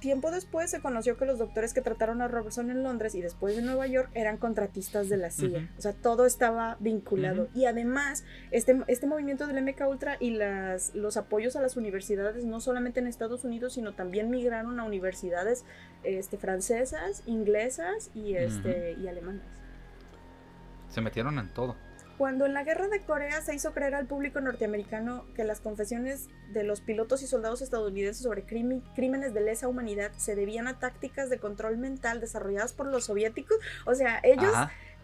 Tiempo después se conoció que los doctores que trataron a Robertson en Londres y después en Nueva York eran contratistas de la CIA. O sea, todo estaba vinculado. Y además, este, este movimiento del MK Ultra y las, los apoyos a las universidades, no solamente en Estados Unidos, sino también migraron a universidades este, francesas, inglesas y, este, y alemanas. Se metieron en todo. Cuando en la guerra de Corea se hizo creer al público norteamericano que las confesiones de los pilotos y soldados estadounidenses sobre crímenes de lesa humanidad se debían a tácticas de control mental desarrolladas por los soviéticos, o sea, ellos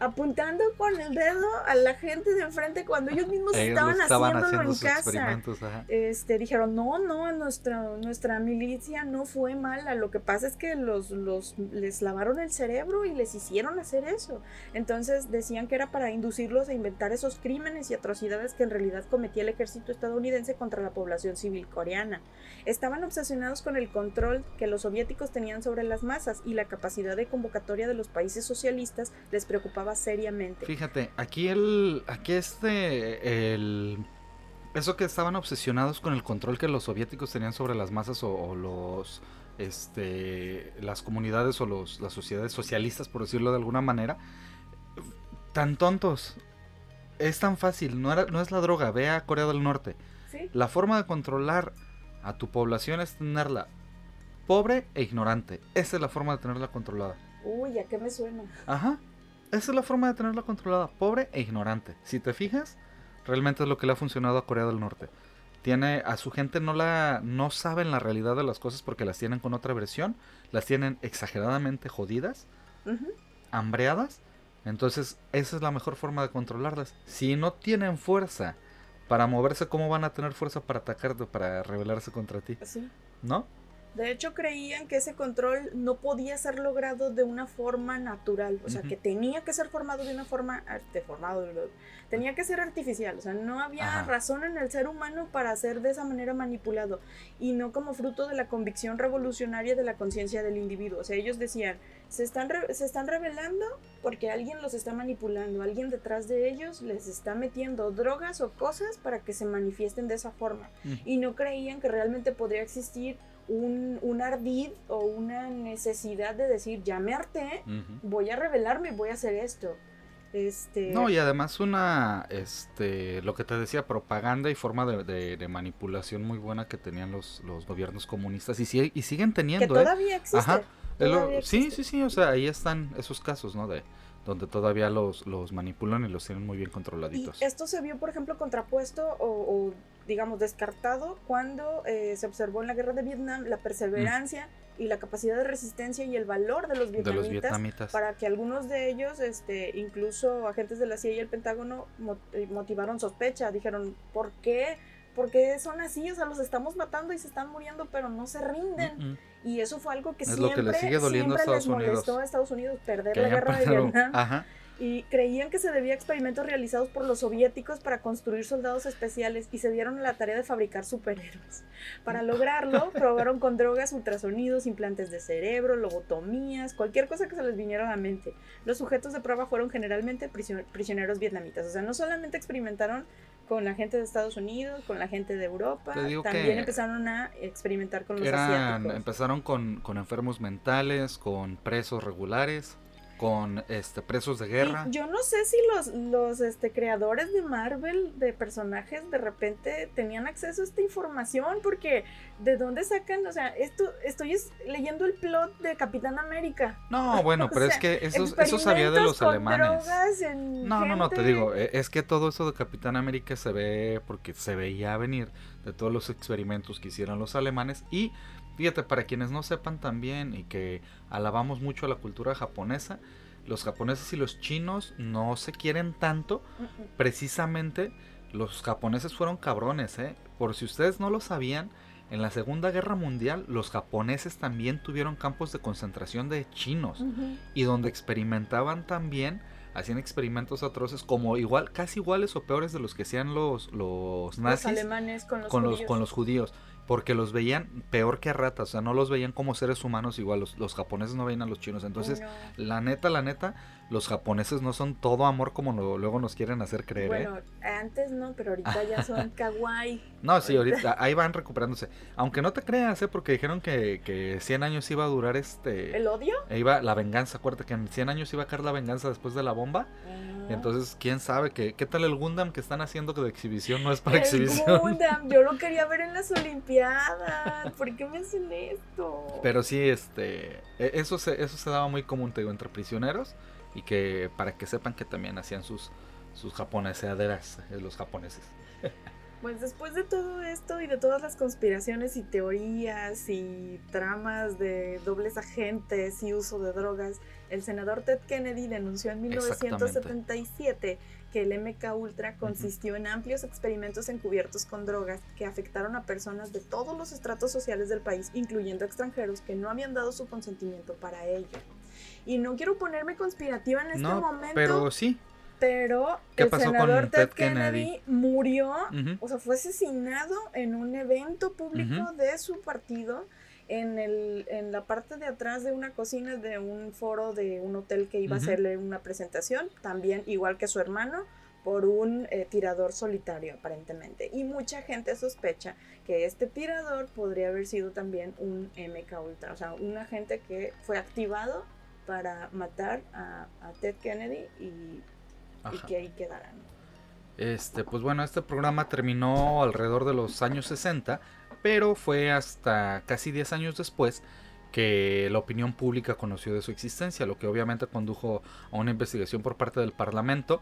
apuntando con el dedo a la gente de enfrente cuando ellos mismos estaban, haciéndolo en casa. Este, dijeron, no, no, nuestra, nuestra milicia no fue mala, lo que pasa es que los, los, les lavaron el cerebro y les hicieron hacer eso. Entonces decían que era para inducirlos a inventar esos crímenes y atrocidades que en realidad cometía el ejército estadounidense contra la población civil coreana. Estaban obsesionados con el control que los soviéticos tenían sobre las masas y la capacidad de convocatoria de los países socialistas les preocupaba seriamente. Fíjate, aquí el. Aquí este. El. Eso que estaban obsesionados con el control que los soviéticos tenían sobre las masas o, los este, las comunidades o los, las sociedades socialistas, por decirlo de alguna manera, tan tontos. Es tan fácil, no, era, no es la droga, ve a Corea del Norte. Sí. La forma de controlar a tu población es tenerla pobre e ignorante. Esa es la forma de tenerla controlada. Uy, ¿a qué me suena? Ajá. Esa es la forma de tenerla controlada, pobre e ignorante. Si te fijas, realmente es lo que le ha funcionado a Corea del Norte. Tiene a su gente no la no saben la realidad de las cosas porque las tienen con otra versión, las tienen exageradamente jodidas, hambreadas. Entonces, esa es la mejor forma de controlarlas. Si no tienen fuerza para moverse, ¿cómo van a tener fuerza para atacarte, para rebelarse contra ti? Sí. ¿No? De hecho, creían que ese control no podía ser logrado de una forma natural, o sea, que tenía que ser formado de una forma formado, tenía que ser artificial, o sea, no había Ajá. razón en el ser humano para ser de esa manera manipulado. Y no como fruto de la convicción revolucionaria de la conciencia del individuo. O sea, ellos decían, se están, se están revelando porque alguien los está manipulando, alguien detrás de ellos les está metiendo drogas o cosas para que se manifiesten de esa forma y no creían que realmente podría existir un, un ardid o una necesidad de decir, ya me harté, voy a rebelarme, voy a hacer esto. Este, No, y además una, este, lo que te decía, propaganda y forma de, de- de manipulación muy buena que tenían los, los gobiernos comunistas y, sigue- y siguen que teniendo, ¿eh? todavía existe. Ajá. Lo- sí, existe. sí, sí, o sea, ahí están esos casos, ¿no? De donde todavía los, los manipulan y los tienen muy bien Y controladitos. esto se vio, por ejemplo, contrapuesto o, o, digamos, descartado cuando eh, se observó en la guerra de Vietnam la perseverancia y la capacidad de resistencia y el valor de los de vietnamitas. los vietnamitas. para que algunos de ellos, este, incluso agentes de la CIA y el Pentágono, eh, motivaron sospecha. Dijeron, ¿por qué? ¿Por qué son así? O sea, los estamos matando y se están muriendo, pero no se rinden. Mm, mm. Y eso fue algo que Es siempre, lo que le sigue doliendo a siempre Estados les molestó Unidos. a Estados Unidos perder Que la guerra de Vietnam. Ajá. Y creían que se debía a experimentos realizados por los soviéticos para construir soldados especiales y se dieron a la tarea de fabricar superhéroes. Para lograrlo, probaron con drogas, ultrasonidos, implantes de cerebro, lobotomías, cualquier cosa que se les viniera a la mente. Los sujetos de prueba fueron generalmente prisio- prisioneros vietnamitas. O sea, no solamente experimentaron con la gente de Estados Unidos, con la gente de Europa, también empezaron a experimentar con los Eran, asiáticos. empezaron con, con enfermos mentales, con presos regulares, con este presos de guerra. Y yo no sé si los, los este, creadores de Marvel, de personajes, de repente tenían acceso a esta información, porque ¿de dónde sacan? O sea, esto estoy es- leyendo el plot de Capitán América. No, bueno, pero es que eso, eso sabía de los alemanes. drogas en No, no, no, te gente. digo, eh, es que todo eso de Capitán América se ve porque se veía venir de todos los experimentos que hicieron los alemanes y fíjate, para quienes no sepan también y que alabamos mucho a la cultura japonesa, los japoneses y los chinos no se quieren tanto, precisamente los japoneses fueron cabrones, ¿eh? Por si ustedes no lo sabían, en la Segunda Guerra Mundial los japoneses también tuvieron campos de concentración de chinos y donde experimentaban también, hacían experimentos atroces como igual, casi iguales o peores de los que hacían los, los Los nazis alemanes con los con los, judíos. con los judíos. Porque los veían peor que a ratas, o sea, no los veían como seres humanos igual, los, los japoneses no veían a los chinos. Entonces, No. la neta, la neta, los japoneses no son todo amor como lo- luego nos quieren hacer creer, ¿eh? Bueno, antes no, pero ahorita ya son kawaii. No, sí, ahorita ahí van recuperándose. Aunque no te creas, ¿eh? Porque dijeron que, que 100 años iba a durar este... ¿El odio? e Iba la venganza, acuérdate que en 100 años iba a caer la venganza después de la bomba. Y entonces, quién sabe que, qué tal el Gundam que están haciendo que de exhibición no es para el exhibición. Gundam, yo lo quería ver en las Olimpiadas. ¿Por qué me hacen esto? Pero sí, este, e- eso se, eso se daba muy común, te digo, entre prisioneros y que para que sepan que también hacían sus, sus japoneseaderas eh, los japoneses. Pues después de todo esto y de todas las conspiraciones y teorías y tramas de dobles agentes y uso de drogas, el senador Ted Kennedy denunció en 1977 que el MK Ultra consistió en amplios experimentos encubiertos con drogas que afectaron a personas de todos los estratos sociales del país, incluyendo extranjeros que no habían dado su consentimiento para ello. Y no quiero ponerme conspirativa en este no, momento, pero sí. pero ¿Qué el senador Ted, Ted Kennedy, Kennedy? murió, o sea, fue asesinado en un evento público de su partido en, el, en la parte de atrás de una cocina de un foro de un hotel que iba a hacerle una presentación, también igual que su hermano, por un eh, tirador solitario aparentemente. Y mucha gente sospecha que este tirador podría haber sido también un MK Ultra, o sea, un agente que fue activado para matar a, a Ted Kennedy y, y que ahí quedaran. Este, pues bueno, este programa terminó alrededor de los años 60, pero fue hasta casi 10 años después que la opinión pública conoció de su existencia, lo que obviamente condujo a una investigación por parte del Parlamento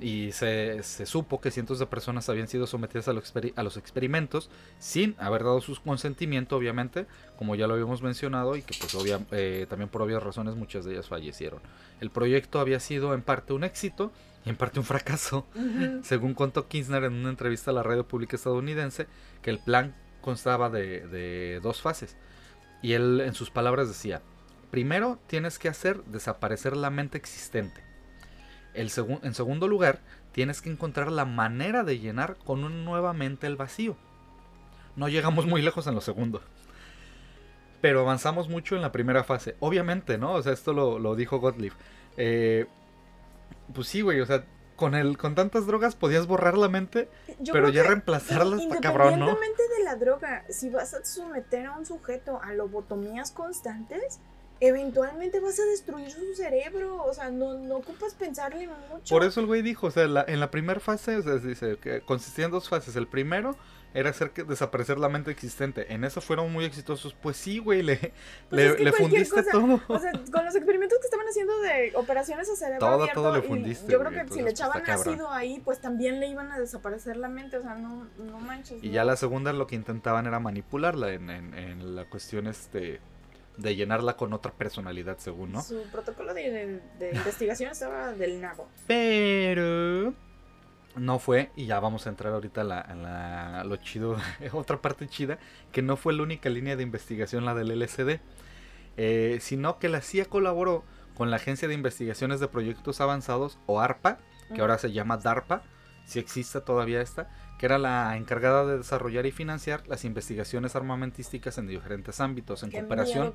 y se, se supo que cientos de personas habían sido sometidas a, a, los experimentos sin haber dado su consentimiento, obviamente, como ya lo habíamos mencionado, y que pues eh, también por obvias razones muchas de ellas fallecieron. El proyecto había sido en parte un éxito y en parte un fracaso, según contó Kinsner en una entrevista a la radio pública estadounidense, que el plan constaba de, de dos fases. Y él en sus palabras decía, primero tienes que hacer desaparecer la mente existente. El en segundo lugar, tienes que encontrar la manera de llenar con nuevamente el vacío. No llegamos muy lejos en lo segundo. Pero avanzamos mucho en la primera fase. Obviamente, ¿no? O sea, esto lo, dijo Gottlieb. Eh, pues sí, güey, o sea, con el con tantas drogas podías borrar la mente, pero ya reemplazarla está cabrón, ¿no? Independientemente de la droga, si vas a someter a un sujeto a lobotomías constantes, eventualmente vas a destruir su cerebro, o sea, no, no ocupas pensarle mucho. Por eso el güey dijo, o sea, en la primera fase, o sea, dice que consistía en dos fases. El primero era hacer que desaparecer la mente existente. En eso fueron muy exitosos. Pues sí, güey, le, pues le, fundiste todo. O sea, con los experimentos que estaban haciendo de operaciones a cerebro todo, abierto, todo le fundiste. Yo creo que si le echaban ácido ahí, pues también le iban a desaparecer la mente. O sea, no, no manches. Y ya la segunda lo que intentaban era manipularla en, en, en la cuestión este de llenarla con otra personalidad, según, ¿no? Su protocolo de, de investigación estaba del nabo. Pero no fue, y ya vamos a entrar ahorita a, la, lo chido, otra parte chida, que no fue la única línea de investigación la del LSD, eh, sino que la CIA colaboró con la Agencia de Investigaciones de Proyectos Avanzados, o ARPA, que ahora se llama DARPA, si existe todavía esta, que era la encargada de desarrollar y financiar las investigaciones armamentísticas en diferentes ámbitos, en cooperación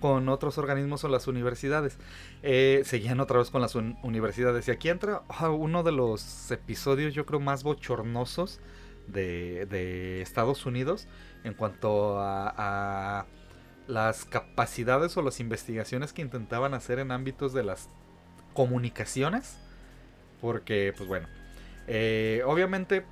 con otros organismos o las universidades. Eh, seguían otra vez con las universidades. Y aquí entra ah, uno de los episodios, yo creo, más bochornosos de, Estados Unidos en cuanto a, a las capacidades o las investigaciones que intentaban hacer en ámbitos de las comunicaciones. Porque, pues bueno, eh, obviamente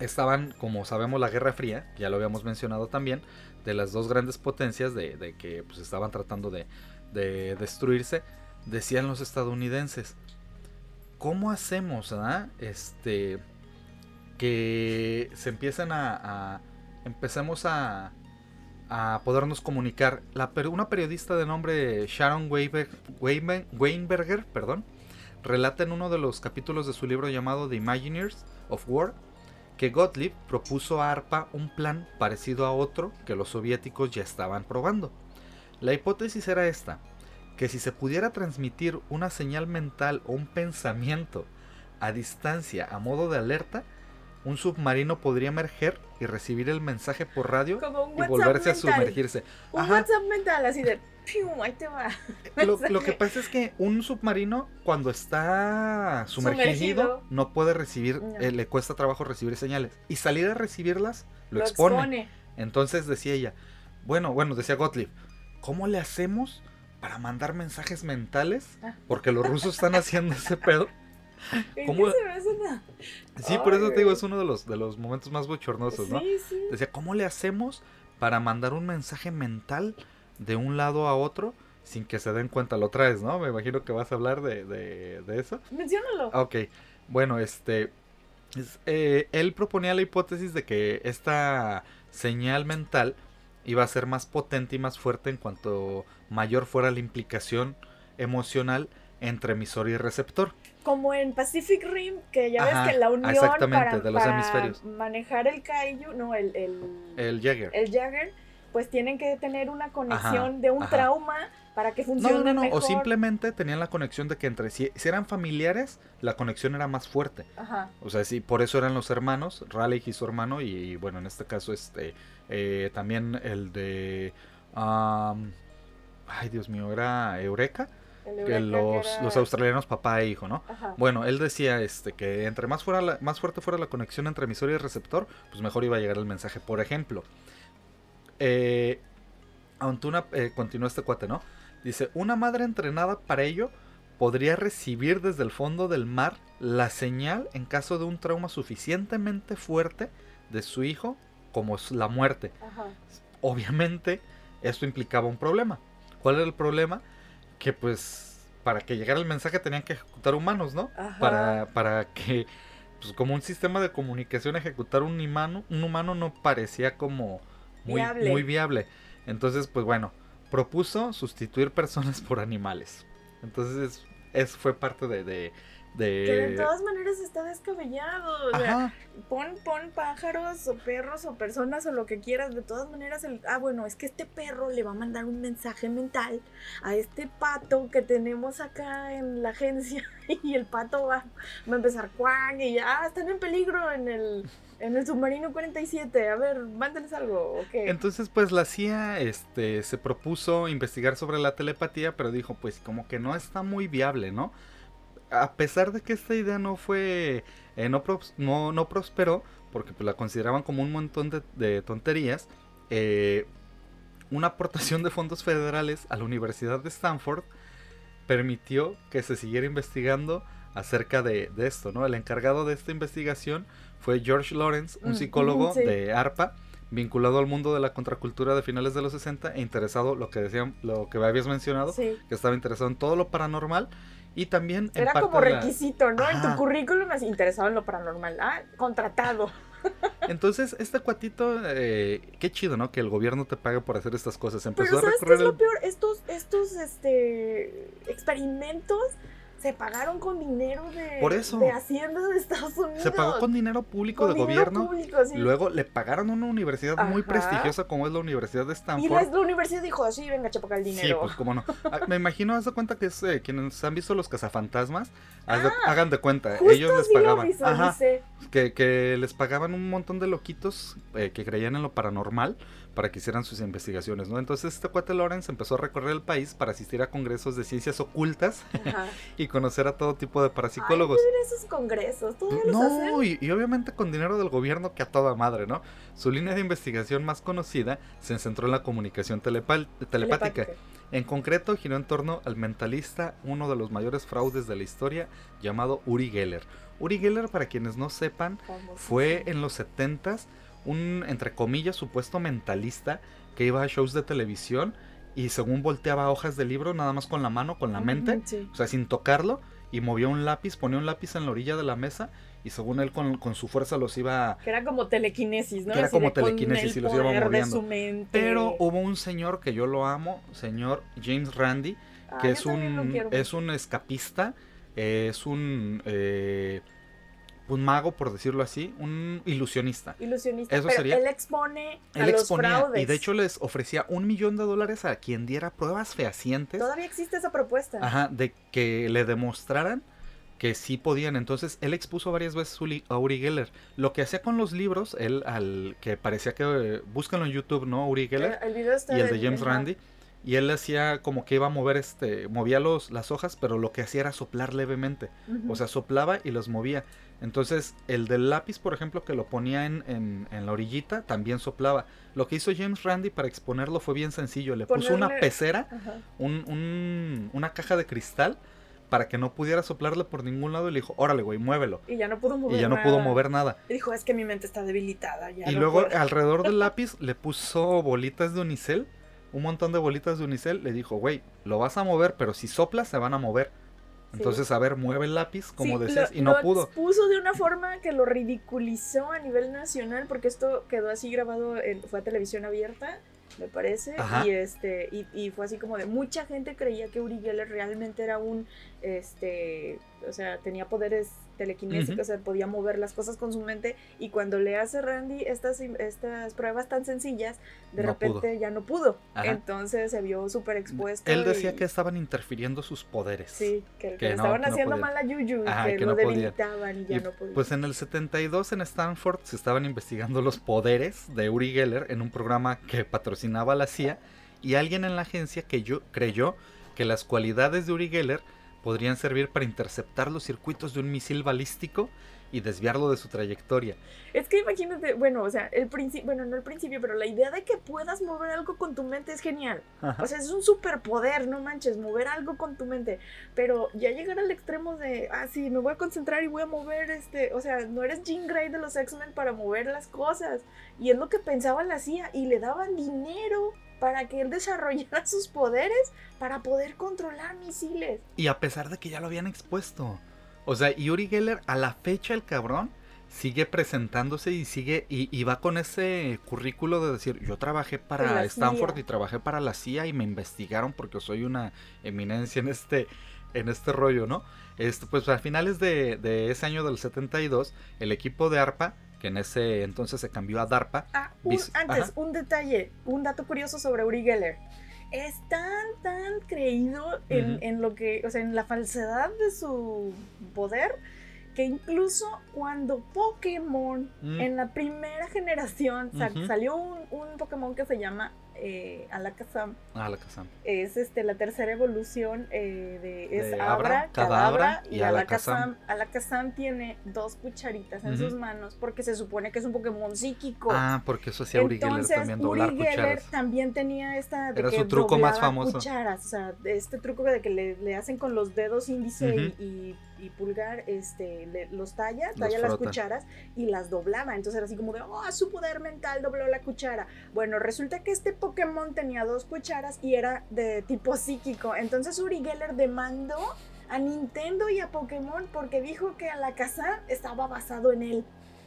estaban, como sabemos, la Guerra Fría, ya lo habíamos mencionado también, de las dos grandes potencias de, que pues, estaban tratando de, destruirse, decían los estadounidenses, ¿cómo hacemos ah, este, que se empiecen a, empecemos a, a podernos comunicar? La, una periodista de nombre Sharon Weinberger, perdón, relata en uno de los capítulos de su libro llamado The Imagineers of War que Gottlieb propuso a ARPA un plan parecido a otro que los soviéticos ya estaban probando. La hipótesis era esta, que si se pudiera transmitir una señal mental o un pensamiento a distancia a modo de alerta, un submarino podría emerger y recibir el mensaje por radio y volverse a sumergirse. Un WhatsApp mental así de ahí te va. Lo, que pasa es que un submarino cuando está sumergido, no puede recibir, eh, le cuesta trabajo recibir señales. Y salir a recibirlas lo, expone. Entonces decía ella, bueno, bueno, decía Gottlieb, ¿cómo le hacemos para mandar mensajes mentales? Ah. Porque los rusos están haciendo ese pedo. ¿Cómo? Sí, por eso te digo, es uno de los, de los momentos más bochornosos, ¿no? Decía, ¿cómo le hacemos para mandar un mensaje mental de un lado a otro sin que se den cuenta? Lo traes, ¿no? Me imagino que vas a hablar de, de, eso. Menciónalo. Ok, bueno, este... Eh, él proponía la hipótesis de que esta señal mental iba a ser más potente y más fuerte en cuanto mayor fuera la implicación emocional entre emisor y receptor. Como en Pacific Rim, que ya ves que la unión para, de los hemisferios. manejar el Kaiju, no, el... El, el Jagger. El Jagger, pues tienen que tener una conexión de un trauma para que funcione no, no, no, O simplemente tenían la conexión de que entre si, eran familiares, la conexión era más fuerte. Ajá. O sea, sí, por eso eran los hermanos, Raleigh y su hermano, y, bueno, en este caso este eh, también el de... ay, Dios mío, era Eureka que los, los, australianos papá e hijo, ¿no? Bueno, él decía este que entre más fuera más fuerte fuera la conexión entre emisor y receptor, pues mejor iba a llegar el mensaje. Por ejemplo, eh, Antuna eh, continúa este cuate, ¿no? Dice, una madre entrenada para ello podría recibir desde el fondo del mar la señal en caso de un trauma suficientemente fuerte de su hijo como es la muerte. Obviamente, esto implicaba un problema. ¿Cuál era el problema? Que pues para que llegara el mensaje tenían que ejecutar humanos, ¿no? Para, para que, pues como un sistema de comunicación, ejecutar un humano, un humano no parecía como muy viable. Muy viable. Entonces, pues bueno, propuso sustituir personas por animales. Entonces, eso fue parte de, que de todas maneras está descabellado. O sea, pon, pon pájaros o perros o personas o lo que quieras. De todas maneras, el, ah, bueno, es que este perro le va a mandar un mensaje mental a este pato que tenemos acá en la agencia. Y el pato va, va a empezar cuán y ya están en peligro en el, en el submarino 47. A ver, mándenles algo. qué? Entonces, pues la CIA este, se propuso investigar sobre la telepatía, pero dijo, pues como que no está muy viable, ¿no? A pesar de que esta idea no fue, eh, no, no, prosperó, porque pues, la consideraban como un montón de, tonterías, eh, una aportación de fondos federales a la Universidad de Stanford permitió que se siguiera investigando acerca de, esto, ¿no? El encargado de esta investigación fue George Lawrence, un psicólogo de ARPA, vinculado al mundo de la contracultura de finales de los 60 e interesado, lo que decían, lo que habías mencionado, que estaba interesado en todo lo paranormal y también... Era como requisito, ¿no? En tu currículum has interesado en lo paranormal. Ah, contratado. Entonces, este cuatito, eh, qué chido, ¿no? Que el gobierno te pague por hacer estas cosas. Empezó Pero ¿sabes a qué es lo peor? Estos, estos este, experimentos se pagaron con dinero de, Por eso, de Hacienda de Estados Unidos. Se pagó con dinero público de gobierno. Luego le pagaron a una universidad muy prestigiosa como es la Universidad de Stanford. Y la, universidad dijo, sí, venga, chepa el dinero. Sí, pues cómo no. Ah, me imagino, haz de cuenta que es eh, quienes han visto los cazafantasmas, ah, hagan de cuenta, ellos les pagaban. Ajá, que, que, les pagaban un montón de loquitos eh, que creían en lo paranormal para que hicieran sus investigaciones, ¿no? Entonces este cuate Lawrence empezó a recorrer el país para asistir a congresos de ciencias ocultas y conocer a todo tipo de parapsicólogos. Ay, esos congresos, no, y, obviamente con dinero del gobierno que a toda madre, ¿no? Su línea de investigación más conocida se centró en la comunicación telepática. En concreto, giró en torno al mentalista, uno de los mayores fraudes de la historia, llamado Uri Geller. Uri Geller, para quienes no sepan, fue en los 70s un, entre comillas, supuesto mentalista que iba a shows de televisión y según volteaba hojas de libro nada más con la mano, con la mente, o sea, sin tocarlo, y movía un lápiz, ponía un lápiz en la orilla de la mesa y según él con, su fuerza los iba... Que era como telequinesis, ¿no? Que era como telequinesis y los iba moviendo. Pero hubo un señor que yo lo amo, señor James Randi, que es, un, es un escapista, es un... Eh, un mago, por decirlo así, un ilusionista. Ilusionista. Eso sería. Él expone a él exponía, Y de hecho les ofrecía un millón de dólares a quien diera pruebas fehacientes. Todavía existe esa propuesta. Ajá, de que le demostraran que sí podían. Entonces, él expuso varias veces a Uri Geller. Lo que hacía con los libros, él al que parecía que eh, en YouTube, ¿no? Uri Geller. El, video está y el de James Randi y él hacía como que iba a mover este movía los las hojas pero lo que hacía era soplar levemente o sea soplaba y los movía entonces el del lápiz por ejemplo que lo ponía en, en, la orillita también soplaba lo que hizo James Randi para exponerlo fue bien sencillo le puso una pecera un, un, una caja de cristal para que no pudiera soplarle por ningún lado y le dijo, órale, güey, muévelo. Y ya no pudo mover Y ya no pudo mover nada. Y dijo, es que mi mente está debilitada. y luego alrededor del lápiz le puso bolitas de unicel un montón de bolitas de unicel, le dijo, güey, lo vas a mover, pero si soplas se van a mover. Entonces, a ver, mueve el lápiz, como decías, y no lo pudo. Puso de una forma que lo ridiculizó a nivel nacional, porque esto quedó así grabado, en, fue a televisión abierta, me parece, y este, y, y, fue así como de mucha gente creía que Uri Geller realmente era un, este, o sea, tenía poderes telequinésico, o sea, podía mover las cosas con su mente y cuando le hace Randy estas, estas pruebas tan sencillas, de repente ya no pudo. Entonces se vio súper expuesto. Él decía que estaban interfiriendo sus poderes. Sí, que, le estaban haciendo mal a Yuyu, y que, lo debilitaban y ya no podían. Pues en el 72 en Stanford se estaban investigando los poderes de Uri Geller en un programa que patrocinaba la CIA y alguien en la agencia que yo creyó que las cualidades de Uri Geller podrían servir para interceptar los circuitos de un misil balístico y desviarlo de su trayectoria. Es que imagínate, bueno, o sea, el principio, bueno, no el principio, pero la idea de que puedas mover algo con tu mente es genial. O sea, es un superpoder, no manches, mover algo con tu mente. Pero ya llegar al extremo de, ah, sí, me voy a concentrar y voy a mover este, o sea, no eres Jean Grey de los X-Men para mover las cosas. Y es lo que pensaba la CIA y le daban dinero para que él desarrollara sus poderes para poder controlar misiles. Y a pesar de que ya lo habían expuesto. O sea, Yuri Geller, a la fecha el cabrón sigue presentándose y sigue y, va con ese currículo de decir yo trabajé para Stanford y trabajé para la CIA y me investigaron porque soy una eminencia en este en este rollo, ¿no? Este, pues a finales de, de ese año del 72 el equipo de ARPA que en ese entonces se cambió a DARPA. Ah, antes, un detalle, un dato curioso sobre Uri Geller. Es tan, tan creído en, en, lo que, o sea, en la falsedad de su poder, que incluso cuando Pokémon, mm. en la primera generación, salió un, un Pokémon que se llama eh, Alakazam. Ah, Alakazam. Es este, la tercera evolución eh, de, es Abra, Cadabra, y, Alakazam. Alakazam. tiene dos cucharitas en sus manos porque se supone que es un Pokémon psíquico. Ah, porque eso hacía Uri Geller también, doblar Uri Geller también tenía esta... De Era su truco más famoso. Cucharas, o sea, este truco de que le, le hacen con los dedos índice y, y, pulgar, este, los talla, talla las cucharas y las doblaba. Entonces era así como de, oh, su poder mental dobló la cuchara. Bueno, resulta que este Pokémon tenía dos cucharas y era de tipo psíquico. Entonces Uri Geller demandó a Nintendo y a Pokémon porque dijo que Alakazam estaba basado en él.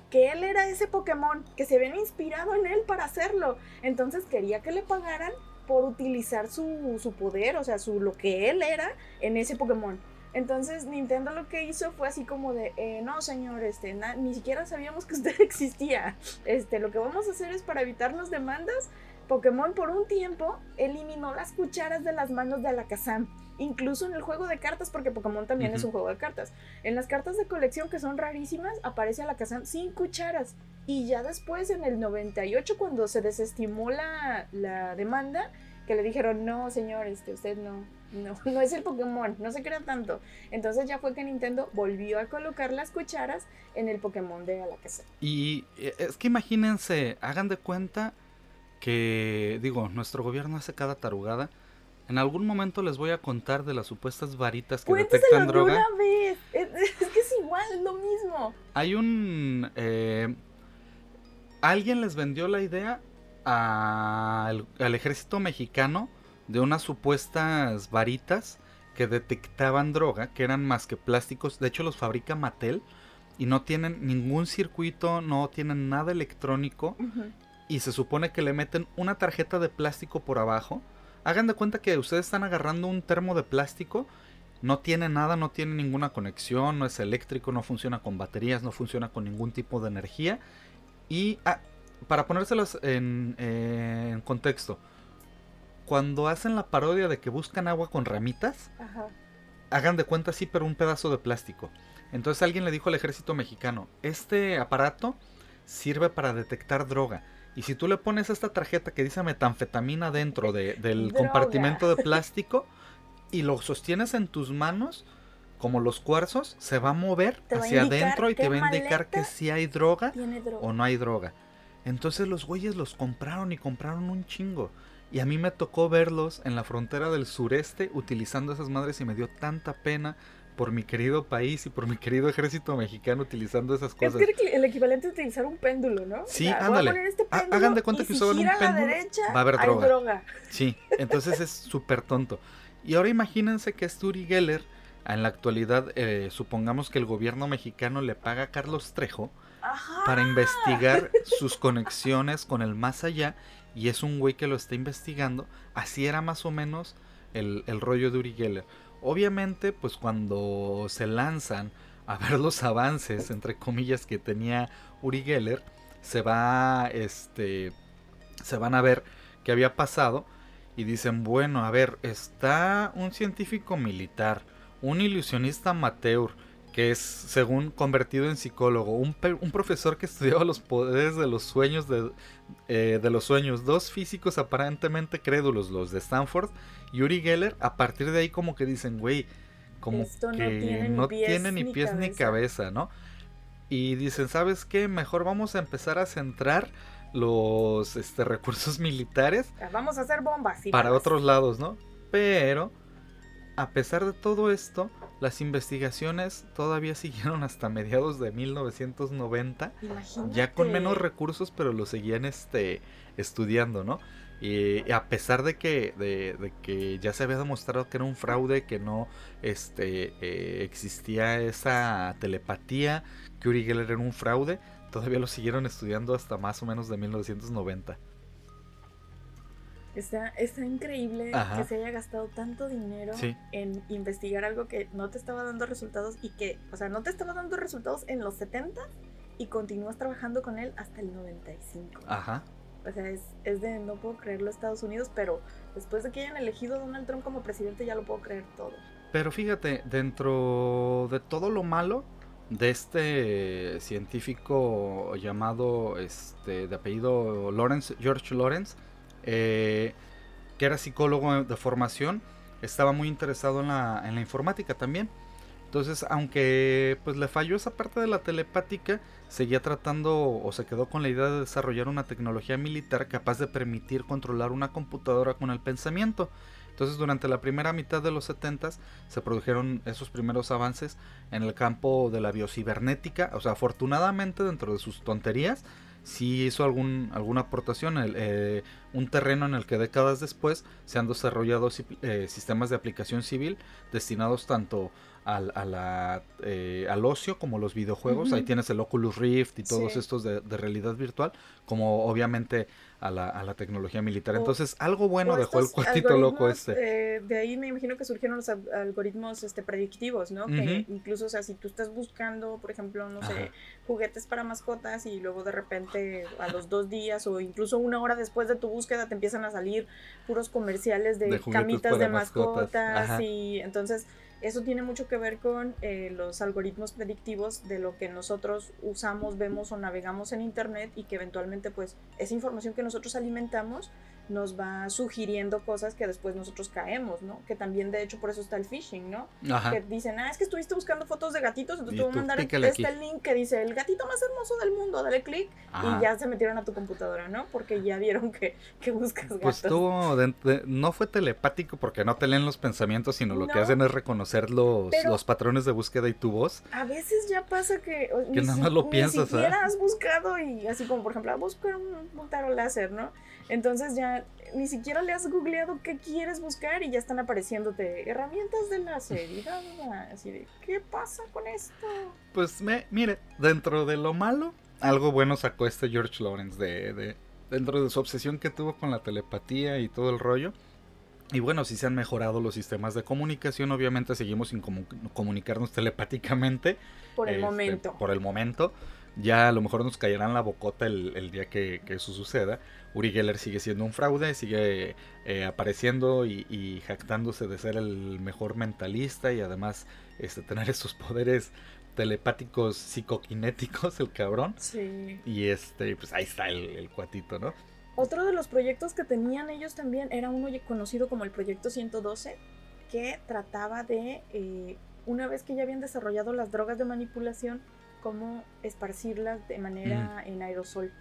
Que él era ese Pokémon, que se habían inspirado en él para hacerlo. Entonces quería que le pagaran por utilizar su, su poder, o sea, su, lo que él era en ese Pokémon. Entonces Nintendo lo que hizo fue así como de, eh, no señor, este, ni siquiera sabíamos que usted existía. Este, lo que vamos a hacer es para evitarnos demandas, Pokémon por un tiempo eliminó las cucharas de las manos de Alakazam. Incluso en el juego de cartas, porque Pokémon también es un juego de cartas. En las cartas de colección que son rarísimas, aparece Alakazam sin cucharas. Y ya después, en el 98, cuando se desestimó la, la demanda, que le dijeron, no, señor, este, usted no, no, no es el Pokémon, no se crea tanto. Entonces ya fue que Nintendo volvió a colocar las cucharas en el Pokémon de Alakazam. Y eh, es que imagínense, hagan de cuenta que, digo, nuestro gobierno hace cada tarugada. En algún momento les voy a contar de las supuestas varitas que detectan droga. una vez. Es, que es igual, es lo mismo. Hay un... Eh, alguien les vendió la idea al, al ejército mexicano de unas supuestas varitas que detectaban droga, que eran más que plásticos. De hecho, los fabrica Mattel y no tienen ningún circuito, no tienen nada electrónico y se supone que le meten una tarjeta de plástico por abajo. Hagan de cuenta que ustedes están agarrando un termo de plástico, no tiene nada, no tiene ninguna conexión, no es eléctrico, no funciona con baterías, no funciona con ningún tipo de energía. Y ah, para ponérselos en, en, contexto, cuando hacen la parodia de que buscan agua con ramitas, hagan de cuenta sí, pero un pedazo de plástico. Entonces alguien le dijo al ejército mexicano, este aparato sirve para detectar droga. Y si tú le pones esta tarjeta que dice metanfetamina dentro del compartimento de plástico y lo sostienes en tus manos, como los cuarzos, se va a mover hacia adentro y te va a indicar que si hay droga, o no hay droga. Entonces los güeyes los compraron y compraron un chingo. Y a mí me tocó verlos en la frontera del sureste utilizando esas madres y me dio tanta pena por mi querido país y por mi querido ejército mexicano utilizando esas cosas. Es que el equivalente es utilizar un péndulo, ¿no? Sí, ándale. Este hagan de cuenta que usaban un péndulo. va a haber droga. Sí, entonces es súper tonto. Y ahora imagínense que es Uri Geller, en la actualidad, eh, supongamos que el gobierno mexicano le paga a Carlos Trejo para investigar sus conexiones con el más allá y es un güey que lo está investigando. Así era más o menos el, el rollo de Uri Geller. Obviamente, pues cuando se lanzan a ver los avances, entre comillas, que tenía Uri Geller, se va, este, se van a ver qué había pasado y dicen, bueno, a ver, está un científico militar, un ilusionista amateur, que es, según, convertido en psicólogo. Un, un profesor que estudiaba los poderes de los sueños de, eh, de los sueños. Dos físicos aparentemente crédulos, los de Stanford y Uri Geller. A partir de ahí como que dicen, güey, como que no tiene, ni, pies, ni, cabeza. ¿no? Y dicen, ¿sabes qué? Mejor vamos a empezar a centrar los este, recursos militares. Vamos a hacer bombas. para otros lados, ¿no? Pero, a pesar de todo esto, las investigaciones todavía siguieron hasta mediados de 1990. Ya con menos recursos, pero lo seguían este, estudiando, ¿no? Y a pesar de que, de, que ya se había demostrado que era un fraude, que no este, eh, existía esa telepatía, que Uri Geller era un fraude, todavía lo siguieron estudiando hasta más o menos de 1990. Está, está increíble que se haya gastado tanto dinero en investigar algo que no te estaba dando resultados y que, o sea, no te estaba dando resultados en los 70 y continúas trabajando con él hasta el 95. Ajá. O sea, es, es de no puedo creerlo Estados Unidos, pero después de que hayan elegido a Donald Trump como presidente ya lo puedo creer todo. Pero fíjate, dentro de todo lo malo, de este científico llamado este de apellido Lawrence George Lawrence eh, que era psicólogo de formación, estaba muy interesado en la, en la informática también. Entonces, aunque pues le falló esa parte de la telepática, seguía tratando o se quedó con la idea de desarrollar una tecnología militar capaz de permitir controlar una computadora con el pensamiento. Entonces, durante la primera mitad de los 70 se produjeron esos primeros avances en el campo de la biocibernética. O sea, afortunadamente, dentro de sus tonterías, sí hizo algún, alguna aportación, eh, un terreno en el que décadas después se han desarrollado eh, sistemas de aplicación civil destinados tanto al, a la, eh, al ocio como los videojuegos. Ahí tienes el Oculus Rift y todos estos de, realidad virtual, como obviamente a la, a la tecnología militar. Entonces, algo bueno dejó el cuartito loco este. de ahí me imagino que surgieron los algoritmos este, predictivos, ¿no? Que incluso, o sea, si tú estás buscando, por ejemplo, no sé, juguetes para mascotas y luego de repente a los dos días o incluso una hora después de tu búsqueda te empiezan a salir puros comerciales de, camitas de mascotas, y entonces eso tiene mucho que ver con eh, los algoritmos predictivos de lo que nosotros usamos, vemos o navegamos en Internet y que eventualmente pues esa información que nosotros alimentamos nos va sugiriendo cosas que después nosotros caemos, ¿no? Que también de hecho por eso está el phishing, ¿no? Que dicen, ah, es que estuviste buscando fotos de gatitos, entonces te voy a mandar este link que dice el gatito más hermoso del mundo, dale clic y ya se metieron a tu computadora, ¿no? Porque ya vieron que, que buscas pues gatos. Pues tuvo, no fue telepático porque no te leen los pensamientos, sino lo que hacen es reconocer los, los patrones de búsqueda y tu voz. A veces ya pasa que... Que nada más lo piensas, Ni siquiera has buscado y así como por ejemplo, buscar un, un láser, ¿no? Entonces ya ni siquiera le has googleado qué quieres buscar y ya están apareciéndote herramientas de láser y así de, ¿qué pasa con esto? Pues me, mire, dentro de lo malo, algo bueno sacó este George Lawrence de, de dentro de su obsesión que tuvo con la telepatía y todo el rollo. Y bueno, si se han mejorado los sistemas de comunicación, obviamente seguimos sin comunicarnos telepáticamente. Por el este, momento. Por el momento. Ya a lo mejor nos caerán la bocota el, día que, eso suceda. Uri Geller sigue siendo un fraude, sigue eh, apareciendo y, jactándose de ser el mejor mentalista y además este, tener esos poderes telepáticos psicoquinéticos, el cabrón. Sí. Y este, pues ahí está el, cuatito, ¿no? Otro de los proyectos que tenían ellos también era uno conocido como el Proyecto 112, que trataba de, eh, una vez que ya habían desarrollado las drogas de manipulación, cómo esparcirlas de manera en aerosol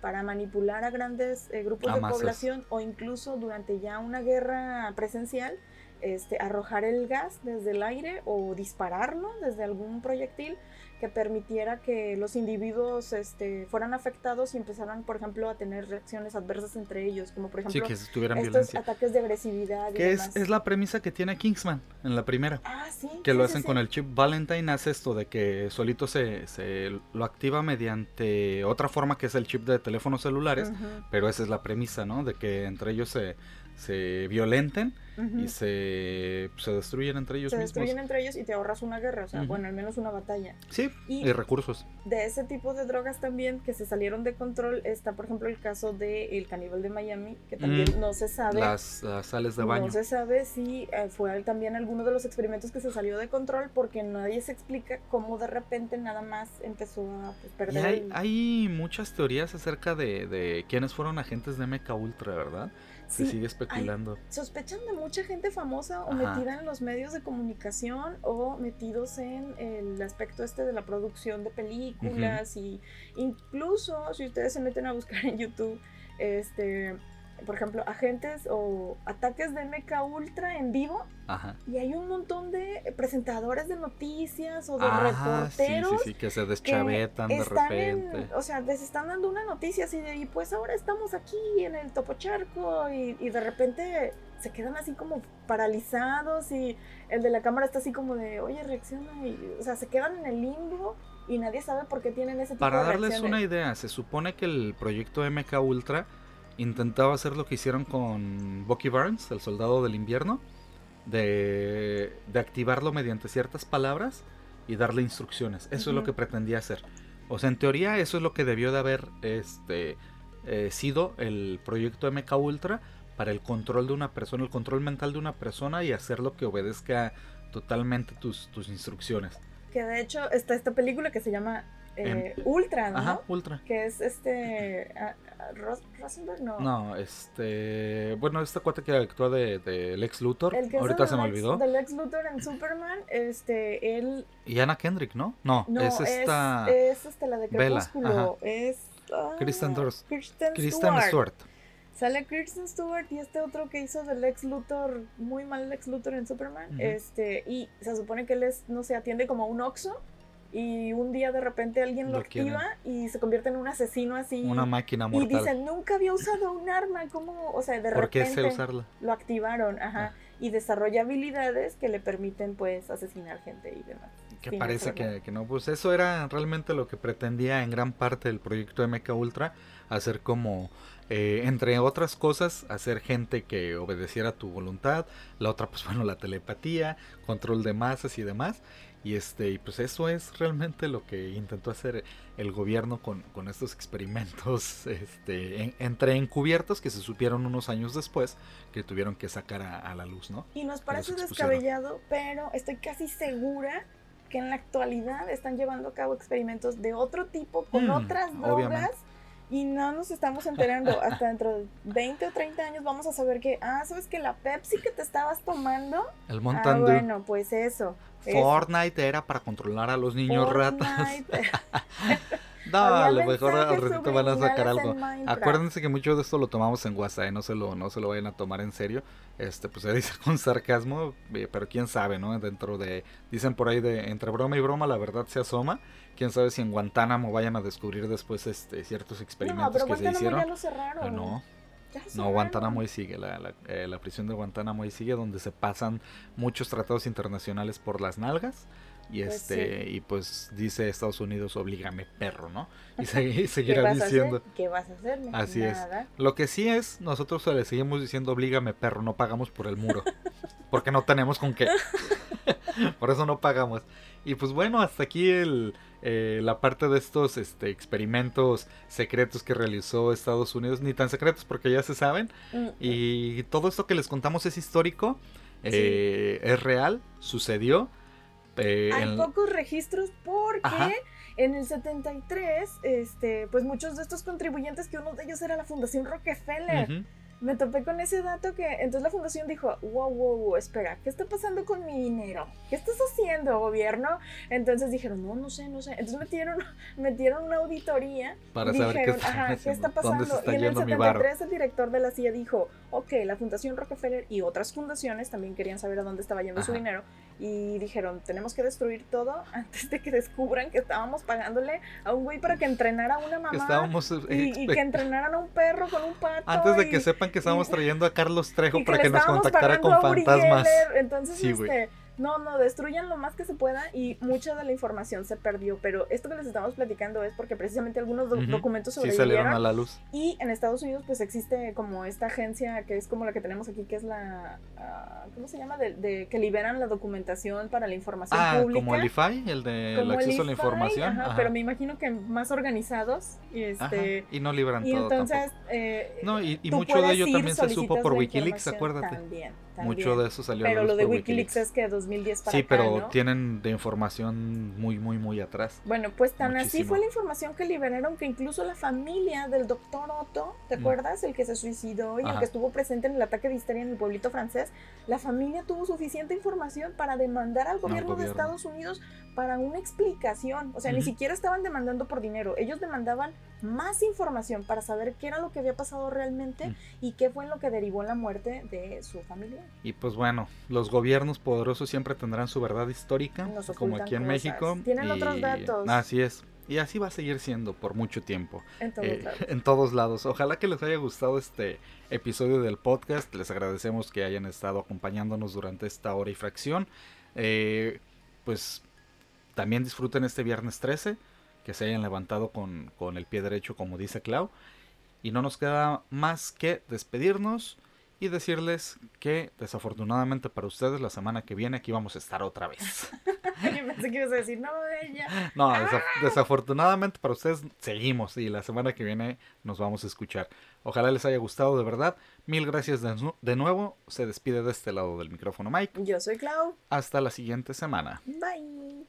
para manipular a grandes eh, grupos de población o incluso durante ya una guerra presencial este, arrojar el gas desde el aire o dispararlo desde algún proyectil que permitiera que los individuos este, fueran afectados y empezaran, por ejemplo, a tener reacciones adversas entre ellos, como por ejemplo estos ataques de agresividad. que es, es, la premisa que tiene Kingsman en la primera. Ah, sí. Que lo hacen con el chip Valentine, hace esto de que solito se, se, lo activa mediante otra forma que es el chip de teléfonos celulares, pero esa es la premisa, ¿no? De que entre ellos se se violenten Y se, se destruyen entre ellos se mismos. destruyen entre ellos y te ahorras una guerra, o sea, bueno, al menos una batalla. Sí, Y- y recursos. De ese tipo de drogas también que se salieron de control está, por ejemplo, el caso de el caníbal de Miami, que también Mm, no se sabe. Las, las sales de baño. No se sabe si eh, fue también alguno de los experimentos que se salió de control porque nadie se explica cómo de repente nada más empezó a pues, Y perder hay, el- hay muchas teorías acerca de, de quiénes fueron agentes de MK Ultra, ¿verdad? Se sigue especulando. sospechan de mucha gente famosa o Ajá. metida en los medios de comunicación o metidos en el aspecto este de la producción de películas y incluso si ustedes se meten a buscar en YouTube este por ejemplo agentes o ataques de MK Ultra en vivo Ajá. y hay un montón de presentadores de noticias o de Ah, sí, sí, reporteros sí, que se que deschavetan de están repente. en, o sea, les están dando una noticia así de, y pues ahora estamos aquí en el Topo Charco y, y de repente se quedan así como paralizados y el de la cámara está así como de, oye, reacciona y, o sea, se quedan en el limbo y nadie sabe por qué tienen ese tipo Para de darles reacciones. una idea, se supone que el proyecto MK Ultra intentaba hacer lo que hicieron con Bucky Barnes, el soldado del invierno, de, de activarlo mediante ciertas palabras y darle instrucciones. Eso es lo que pretendía hacer. O sea, en teoría eso es lo que debió de haber este, eh, sido el proyecto MK Ultra para el control de una persona, el control mental de una persona y hacerlo que obedezca totalmente tus, tus instrucciones. Que de hecho está esta película que se llama eh, Ultra, ¿no? Ajá, Ultra. Que es este... Ros- Rosenberg, no. No, este. Bueno, esta cuate que actúa de, de Lex Luthor. El que Ahorita es se me olvidó. Del Lex Luthor en Superman, este, él Y Anna Kendrick, ¿no? No, No, es esta. es, este, la de Bella, Crepúsculo. Es. ah, Kristen. Kristen, Kristen Stewart. Stewart. Sale Kristen Stewart y este otro que hizo del Lex Luthor, muy mal Lex Luthor en Superman. Este, y se supone que él es, no sé, atiende como un Oxxo. Y un día de repente alguien lo, activa y se convierte en un asesino así. Una máquina y mortal. dicen, nunca había usado un arma, ¿cómo? O sea, de ¿Por qué repente sé usarla? lo activaron, ajá. Ah. Y desarrolla habilidades que le permiten, pues, asesinar gente y demás. Que sin parece que, que no. Pues eso era realmente lo que pretendía en gran parte del proyecto MK Ultra. Hacer como. Eh, entre otras cosas, hacer gente que obedeciera tu voluntad. La otra, pues bueno, la telepatía, control de masas y demás. Y este, y pues eso es realmente lo que intentó hacer el gobierno con, con estos experimentos este, en- entre encubiertos que se supieron unos años después que tuvieron que sacar a, a la luz, ¿no? Y nos parece descabellado, pero estoy casi segura que en la actualidad están llevando a cabo experimentos de otro tipo con Mm, otras drogas obviamente. Y no nos estamos enterando. Hasta dentro de 20 o 30 años vamos a saber que, ah, ¿sabes que la Pepsi que te estabas tomando? El Ah, Mountain Dew. bueno, pues eso. eso. Fortnite era para controlar a los niños ratas. No, Había a lo mejor al ratito van a sacar algo. Acuérdense que mucho de esto lo tomamos en WhatsApp, ¿eh? no se lo, no se lo vayan a tomar en serio. Este, pues se dice con sarcasmo, eh, pero quién sabe, ¿no? Dentro de, dicen por ahí de entre broma y broma la verdad se asoma. Quién sabe si en Guantánamo vayan a descubrir después este ciertos No, experimentos pero que se hicieron. ya lo cerraron. Eh, no, no. Guantánamo ahí sigue, la, la, eh, la prisión de Guantánamo ahí sigue, donde se pasan muchos tratados internacionales por las nalgas. Y Pues este, y pues dice Estados Unidos, oblígame perro, ¿no? Y, se- y ¿Qué seguirá diciendo. hacer? ¿Qué vas a hacer? Así es. Nada. Lo que sí es, nosotros le seguimos diciendo, oblígame perro, no pagamos por el muro. Porque no tenemos con qué. por eso no pagamos. Y pues bueno, hasta aquí el, eh, la parte de estos este, experimentos secretos que realizó Estados Unidos. Ni tan secretos porque ya se saben. Mm, Y todo esto que les contamos es histórico, eh, es real, sucedió. Eh, Hay en- pocos registros porque Ajá. en el 73, este, pues muchos de estos contribuyentes, que uno de ellos era la Fundación Rockefeller. Me topé con ese dato que entonces la fundación dijo, wow, wow, wow, espera, ¿qué está pasando con mi dinero? ¿Qué estás haciendo, gobierno? Entonces dijeron, no, no sé, no sé. Entonces metieron, metieron una auditoría. Para saber qué dijeron, está ajá, ¿qué está pasando? está y en el yendo mi varo. 73 el director de la CIA dijo, ok, la Fundación Rockefeller y otras fundaciones también querían saber a dónde estaba yendo su Ajá. dinero y dijeron, tenemos que destruir todo antes de que descubran que estábamos pagándole a un güey para que entrenara a una mamá Que estábamos eh, y, y que entrenaran a un perro con un pato. Antes de y- que sepan que estábamos trayendo a Carlos Trejo y para que nos contactara con fantasmas. Geller. Entonces, Sí, este, No, no, destruyan lo más que se pueda y mucha de la información se perdió. Pero esto que les estamos platicando es porque precisamente algunos do- documentos Sí sobrevivieron. salieron a la luz. Y en Estados Unidos pues existe como esta agencia que es como la que tenemos aquí, que es la... ah, ¿Cómo se llama? De, de- que liberan la documentación para la información Ah, pública. como el IFAI, el de el Como el acceso a la información. ajá, Ajá. Pero me imagino que más organizados. Y, Ajá, este, Y no libran y todo entonces... eh, No, y, mucho de ello también se supo por Wikileaks, acuérdate. También, Mucho de eso salió Pero lo de Wikileaks es que 2010 para Sí, acá, pero ¿no? tienen de información muy, muy, muy atrás. Bueno, pues tan así fue la información que liberaron que incluso la familia del doctor Otto, ¿te Mm. acuerdas? El que se suicidó y el que estuvo presente en el ataque de histeria en el pueblito francés, la familia tuvo suficiente información para demandar al gobierno, de gobierno. Estados Unidos para una explicación. O sea, ni siquiera estaban demandando por dinero, ellos demandaban más información para saber qué era lo que había pasado realmente Mm. y qué fue en lo que derivó la muerte de su familia. Y pues bueno, los gobiernos poderosos siempre tendrán su verdad histórica, como aquí en cosas. México. Tienen y- otros datos. Así es. Y así va a seguir siendo por mucho tiempo. En todos eh, lados. en todos lados. Ojalá que les haya gustado este episodio del podcast. Les agradecemos que hayan estado acompañándonos durante esta hora y fracción. Eh, pues también disfruten este viernes 13. Que se hayan levantado con, con el pie derecho, como dice Clau. Y no nos queda más que despedirnos y decirles que desafortunadamente para ustedes la semana que viene aquí vamos a estar otra vez. Yo pensé que ibas a decir, no, ella. No, desa- desafortunadamente para ustedes seguimos y la semana que viene nos vamos a escuchar. Ojalá les haya gustado de verdad. Mil gracias de, de nuevo. Se despide de este lado del micrófono Mike. Yo soy Clau. Hasta la siguiente semana. Bye.